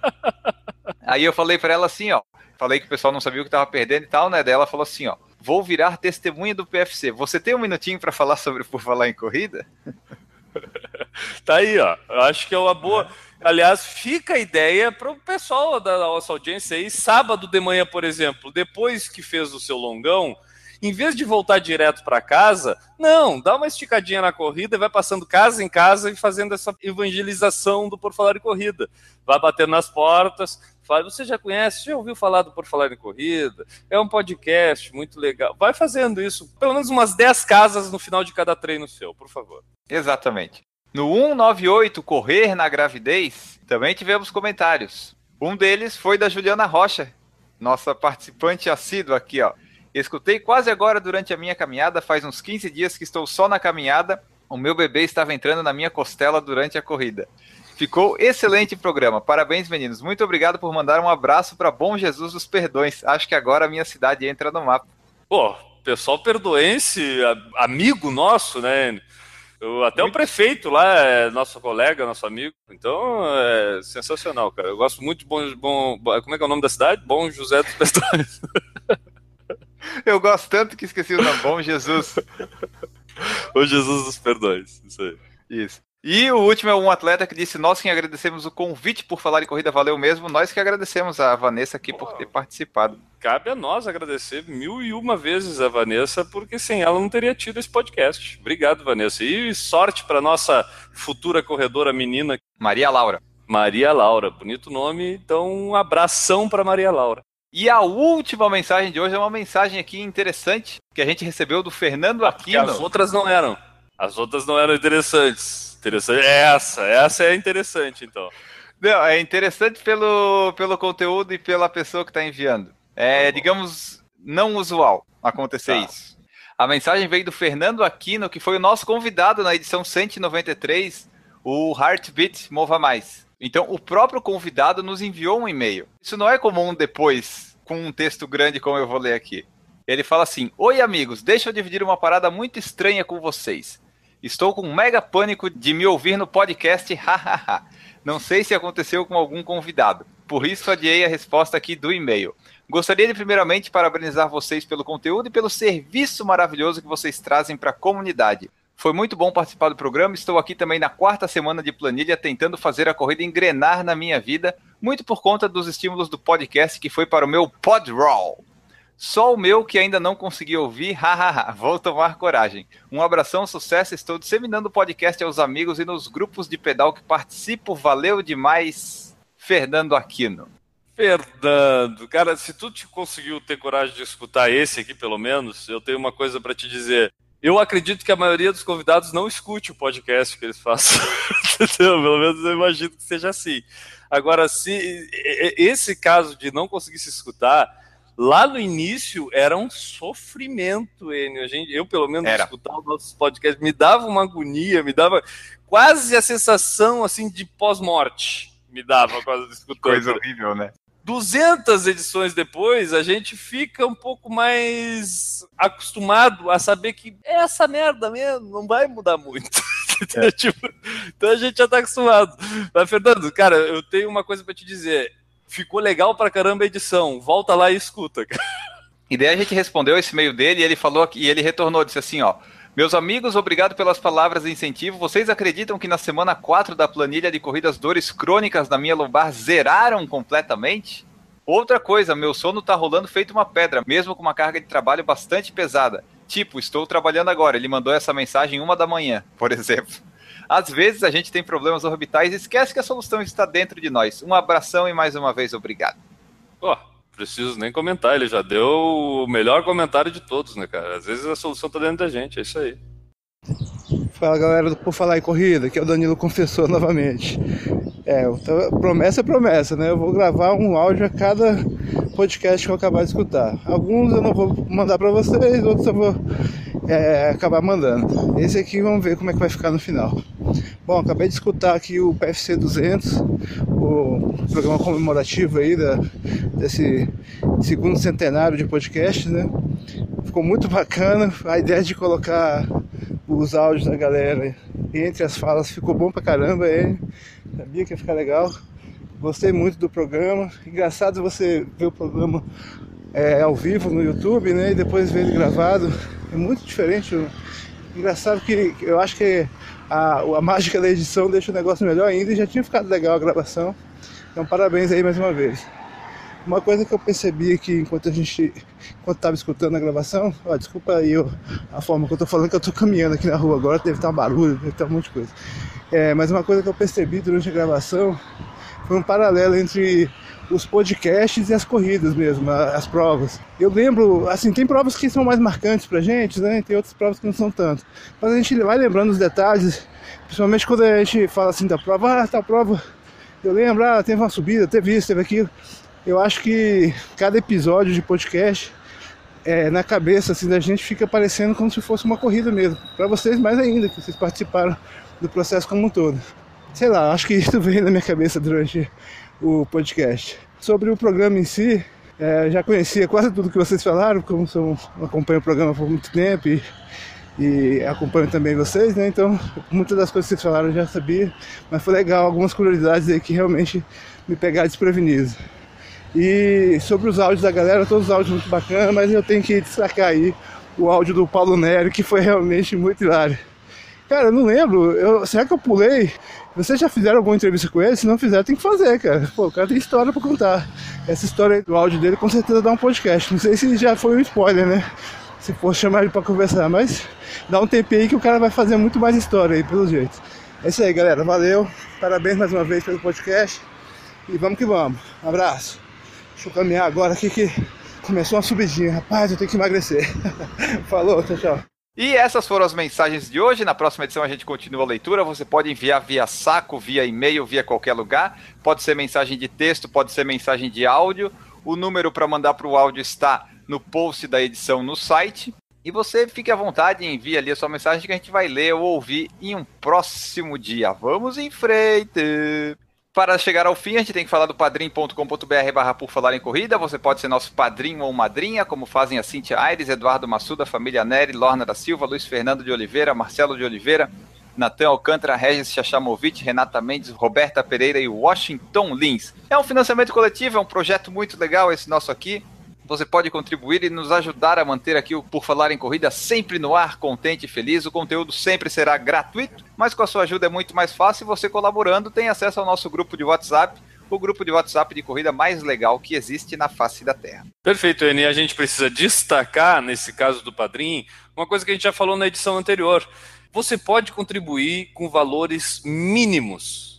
Aí eu falei para ela assim, ó. Falei que o pessoal não sabia o que estava perdendo e tal, né? Daí ela falou assim, ó. Vou virar testemunha do PFC. Você tem um minutinho para falar sobre por falar em corrida? tá aí, ó. Eu acho que é uma boa. Aliás, fica a ideia para o pessoal da nossa audiência aí, sábado de manhã, por exemplo, depois que fez o seu longão, em vez de voltar direto para casa, não, dá uma esticadinha na corrida, vai passando casa em casa e fazendo essa evangelização do Por Falar em Corrida. Vai batendo nas portas, fala, você já conhece, já ouviu falar do Por Falar em Corrida? É um podcast muito legal. Vai fazendo isso, pelo menos umas 10 casas no final de cada treino seu, por favor. Exatamente. No 198 Correr na Gravidez, também tivemos comentários. Um deles foi da Juliana Rocha, nossa participante assídua aqui, ó. Escutei quase agora durante a minha caminhada, faz uns 15 dias que estou só na caminhada. O meu bebê estava entrando na minha costela durante a corrida. Ficou excelente programa. Parabéns, meninos. Muito obrigado por mandar um abraço para Bom Jesus dos Perdões. Acho que agora a minha cidade entra no mapa. Pô, pessoal perdoense, amigo nosso, né? Eu, até muito... o prefeito lá é nosso colega, nosso amigo. Então é sensacional, cara. Eu gosto muito de bom, bom. Como é que é o nome da cidade? Bom José dos Pestões. Eu gosto tanto que esqueci o nome. Bom Jesus. o Jesus dos Perdões. Isso aí. Isso. E o último é um atleta que disse: Nós que agradecemos o convite por falar em corrida, valeu mesmo. Nós que agradecemos a Vanessa aqui por ter participado. Cabe a nós agradecer mil e uma vezes a Vanessa, porque sem ela não teria tido esse podcast. Obrigado, Vanessa. E sorte para nossa futura corredora menina, Maria Laura. Maria Laura. Bonito nome, então um abração para Maria Laura. E a última mensagem de hoje é uma mensagem aqui interessante que a gente recebeu do Fernando Aquino. As outras não eram. As outras não eram interessantes. Interessante. Essa, essa é interessante, então. Não, é interessante pelo, pelo conteúdo e pela pessoa que está enviando. É, tá digamos, não usual acontecer tá. isso. A mensagem veio do Fernando Aquino, que foi o nosso convidado na edição 193, o Heartbeat Mova Mais. Então, o próprio convidado nos enviou um e-mail. Isso não é comum depois, com um texto grande como eu vou ler aqui. Ele fala assim: Oi, amigos, deixa eu dividir uma parada muito estranha com vocês. Estou com um mega pânico de me ouvir no podcast, hahaha. Não sei se aconteceu com algum convidado. Por isso adiei a resposta aqui do e-mail. Gostaria de primeiramente parabenizar vocês pelo conteúdo e pelo serviço maravilhoso que vocês trazem para a comunidade. Foi muito bom participar do programa. Estou aqui também na quarta semana de planilha tentando fazer a corrida engrenar na minha vida, muito por conta dos estímulos do podcast que foi para o meu podroll. Só o meu que ainda não consegui ouvir, hahaha, vou tomar coragem. Um abração, sucesso, estou disseminando o podcast aos amigos e nos grupos de pedal que participo, valeu demais, Fernando Aquino. Fernando, cara, se tu te conseguiu ter coragem de escutar esse aqui, pelo menos, eu tenho uma coisa para te dizer. Eu acredito que a maioria dos convidados não escute o podcast que eles façam. pelo menos eu imagino que seja assim. Agora, se esse caso de não conseguir se escutar, Lá no início era um sofrimento, Enio. Gente, eu, pelo menos, era. escutar os nossos podcasts, me dava uma agonia, me dava quase a sensação assim de pós-morte. Me dava quase escutando. Coisa horrível, né? 200 edições depois, a gente fica um pouco mais acostumado a saber que é essa merda mesmo, não vai mudar muito. É. tipo, então a gente já tá acostumado. Mas, Fernando, cara, eu tenho uma coisa para te dizer ficou legal pra caramba a edição. Volta lá e escuta. E daí a gente respondeu esse e-mail dele e ele falou e ele retornou, disse assim, ó. Meus amigos, obrigado pelas palavras de incentivo. Vocês acreditam que na semana 4 da planilha de corridas dores crônicas na minha lombar zeraram completamente? Outra coisa, meu sono tá rolando feito uma pedra, mesmo com uma carga de trabalho bastante pesada. Tipo, estou trabalhando agora. Ele mandou essa mensagem uma da manhã, por exemplo. Às vezes a gente tem problemas orbitais e esquece que a solução está dentro de nós. Um abração e mais uma vez obrigado. Pô, preciso nem comentar, ele já deu o melhor comentário de todos, né, cara? Às vezes a solução está dentro da gente, é isso aí. Fala galera do Por Falar em Corrida, que é o Danilo Confessor novamente. É, promessa é promessa, né? Eu vou gravar um áudio a cada podcast que eu acabar de escutar. Alguns eu não vou mandar para vocês, outros eu vou é, acabar mandando. Esse aqui vamos ver como é que vai ficar no final. Bom, acabei de escutar aqui o PFC 200, o programa comemorativo aí da, desse segundo centenário de podcast, né? Ficou muito bacana a ideia de colocar os áudios da galera entre as falas ficou bom pra caramba, hein? Sabia que ia ficar legal. Gostei muito do programa. Engraçado você ver o programa é, ao vivo no YouTube, né? E depois ver ele gravado. É muito diferente. Engraçado que eu acho que a, a mágica da edição deixa o negócio melhor ainda e já tinha ficado legal a gravação. Então parabéns aí mais uma vez. Uma coisa que eu percebi que enquanto a gente, enquanto estava escutando a gravação, ó, desculpa aí ó, a forma que eu tô falando que eu tô caminhando aqui na rua agora, deve estar um barulho, deve estar um monte de coisa. É, mas uma coisa que eu percebi durante a gravação foi um paralelo entre os podcasts e as corridas mesmo, as provas. Eu lembro, assim, tem provas que são mais marcantes pra gente, né? Tem outras provas que não são tanto. Mas a gente vai lembrando os detalhes, principalmente quando a gente fala assim da prova, ah, tal prova, eu lembro, ah, teve uma subida, teve isso, teve aquilo. Eu acho que cada episódio de podcast é, na cabeça assim da gente fica parecendo como se fosse uma corrida mesmo. Para vocês mais ainda, que vocês participaram do processo como um todo. Sei lá, acho que isso veio na minha cabeça durante o podcast. Sobre o programa em si, é, já conhecia quase tudo que vocês falaram, como sou, acompanho o programa por muito tempo e, e acompanho também vocês, né? Então, muitas das coisas que vocês falaram eu já sabia, mas foi legal, algumas curiosidades aí que realmente me pegaram desprevenido. E sobre os áudios da galera, todos os áudios muito bacanas, mas eu tenho que destacar aí o áudio do Paulo Nero, que foi realmente muito hilário. Cara, eu não lembro. Eu, será que eu pulei? Vocês já fizeram alguma entrevista com ele? Se não fizer, tem que fazer, cara. Pô, o cara tem história pra contar. Essa história do áudio dele com certeza dá um podcast. Não sei se já foi um spoiler, né? Se for chamar ele pra conversar, mas dá um tempinho aí que o cara vai fazer muito mais história aí, pelo jeito. É isso aí, galera. Valeu. Parabéns mais uma vez pelo podcast. E vamos que vamos. Um abraço. Deixa eu caminhar agora aqui que começou uma subidinha. Rapaz, eu tenho que emagrecer. Falou, tchau, tchau. E essas foram as mensagens de hoje. Na próxima edição a gente continua a leitura. Você pode enviar via saco, via e-mail, via qualquer lugar. Pode ser mensagem de texto, pode ser mensagem de áudio. O número para mandar para o áudio está no post da edição no site. E você fique à vontade e envie ali a sua mensagem que a gente vai ler ou ouvir em um próximo dia. Vamos em frente! Para chegar ao fim, a gente tem que falar do padrim.com.br barra por falar em corrida. Você pode ser nosso padrinho ou madrinha, como fazem a Cintia Aires, Eduardo Massuda, família Neri, Lorna da Silva, Luiz Fernando de Oliveira, Marcelo de Oliveira, Natan Alcântara, Regis Chachamovic, Renata Mendes, Roberta Pereira e Washington Lins. É um financiamento coletivo, é um projeto muito legal esse nosso aqui. Você pode contribuir e nos ajudar a manter aqui o Por Falar em Corrida sempre no ar, contente e feliz. O conteúdo sempre será gratuito, mas com a sua ajuda é muito mais fácil. Você colaborando tem acesso ao nosso grupo de WhatsApp, o grupo de WhatsApp de corrida mais legal que existe na face da Terra. Perfeito, Eni. A gente precisa destacar, nesse caso do Padrim, uma coisa que a gente já falou na edição anterior. Você pode contribuir com valores mínimos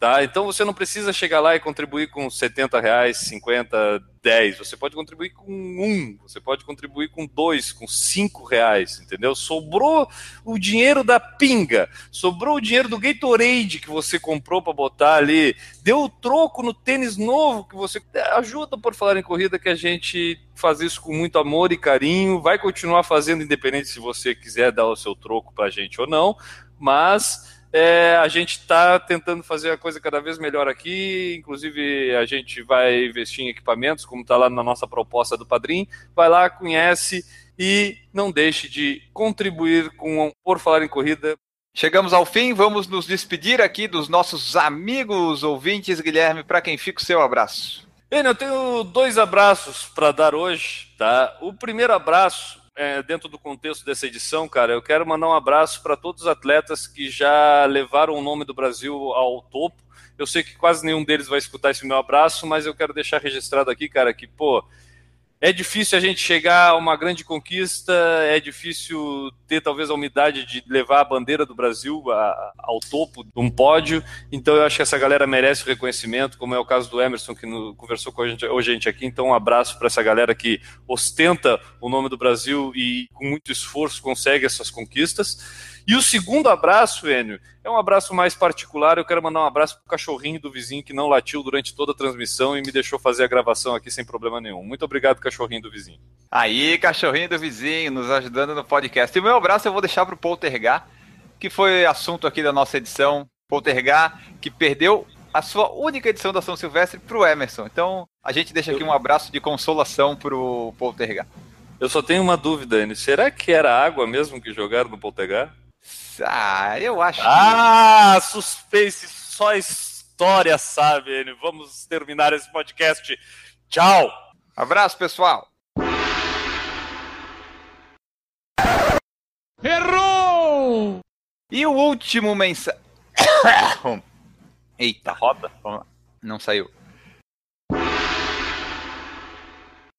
Tá? Então você não precisa chegar lá e contribuir com 70 reais, 50, 10. Você pode contribuir com um, você pode contribuir com dois, com cinco reais, entendeu? Sobrou o dinheiro da pinga, sobrou o dinheiro do Gatorade que você comprou para botar ali, deu o troco no tênis novo que você ajuda por falar em corrida que a gente faz isso com muito amor e carinho, vai continuar fazendo independente se você quiser dar o seu troco para a gente ou não, mas é, a gente está tentando fazer a coisa cada vez melhor aqui, inclusive a gente vai investir em equipamentos, como está lá na nossa proposta do Padrim. Vai lá, conhece e não deixe de contribuir com Por Falar em Corrida. Chegamos ao fim, vamos nos despedir aqui dos nossos amigos ouvintes, Guilherme, para quem fica o seu abraço. Bem, eu tenho dois abraços para dar hoje, tá? O primeiro abraço é, dentro do contexto dessa edição, cara, eu quero mandar um abraço para todos os atletas que já levaram o nome do Brasil ao topo. Eu sei que quase nenhum deles vai escutar esse meu abraço, mas eu quero deixar registrado aqui, cara, que, pô, é difícil a gente chegar a uma grande conquista, é difícil ter talvez a umidade de levar a bandeira do Brasil a, ao topo de um pódio. Então eu acho que essa galera merece o reconhecimento, como é o caso do Emerson que no, conversou com a gente, hoje a gente aqui. Então um abraço para essa galera que ostenta o nome do Brasil e com muito esforço consegue essas conquistas. E o segundo abraço, Enio, é um abraço mais particular. Eu quero mandar um abraço pro cachorrinho do vizinho que não latiu durante toda a transmissão e me deixou fazer a gravação aqui sem problema nenhum. Muito obrigado, cachorrinho do vizinho. Aí, cachorrinho do vizinho, nos ajudando no podcast. E o meu abraço eu vou deixar pro Poltergar, que foi assunto aqui da nossa edição. Poltergar, que perdeu a sua única edição da São Silvestre pro Emerson. Então, a gente deixa aqui um abraço de consolação pro Poltergar. Eu só tenho uma dúvida, Enio. Será que era água mesmo que jogaram no Poltergar? Ah, eu acho. Ah, que... suspense, só história, sabe? Vamos terminar esse podcast. Tchau. Abraço, pessoal. Errou! E o último mensagem. Eita, roda? Não saiu.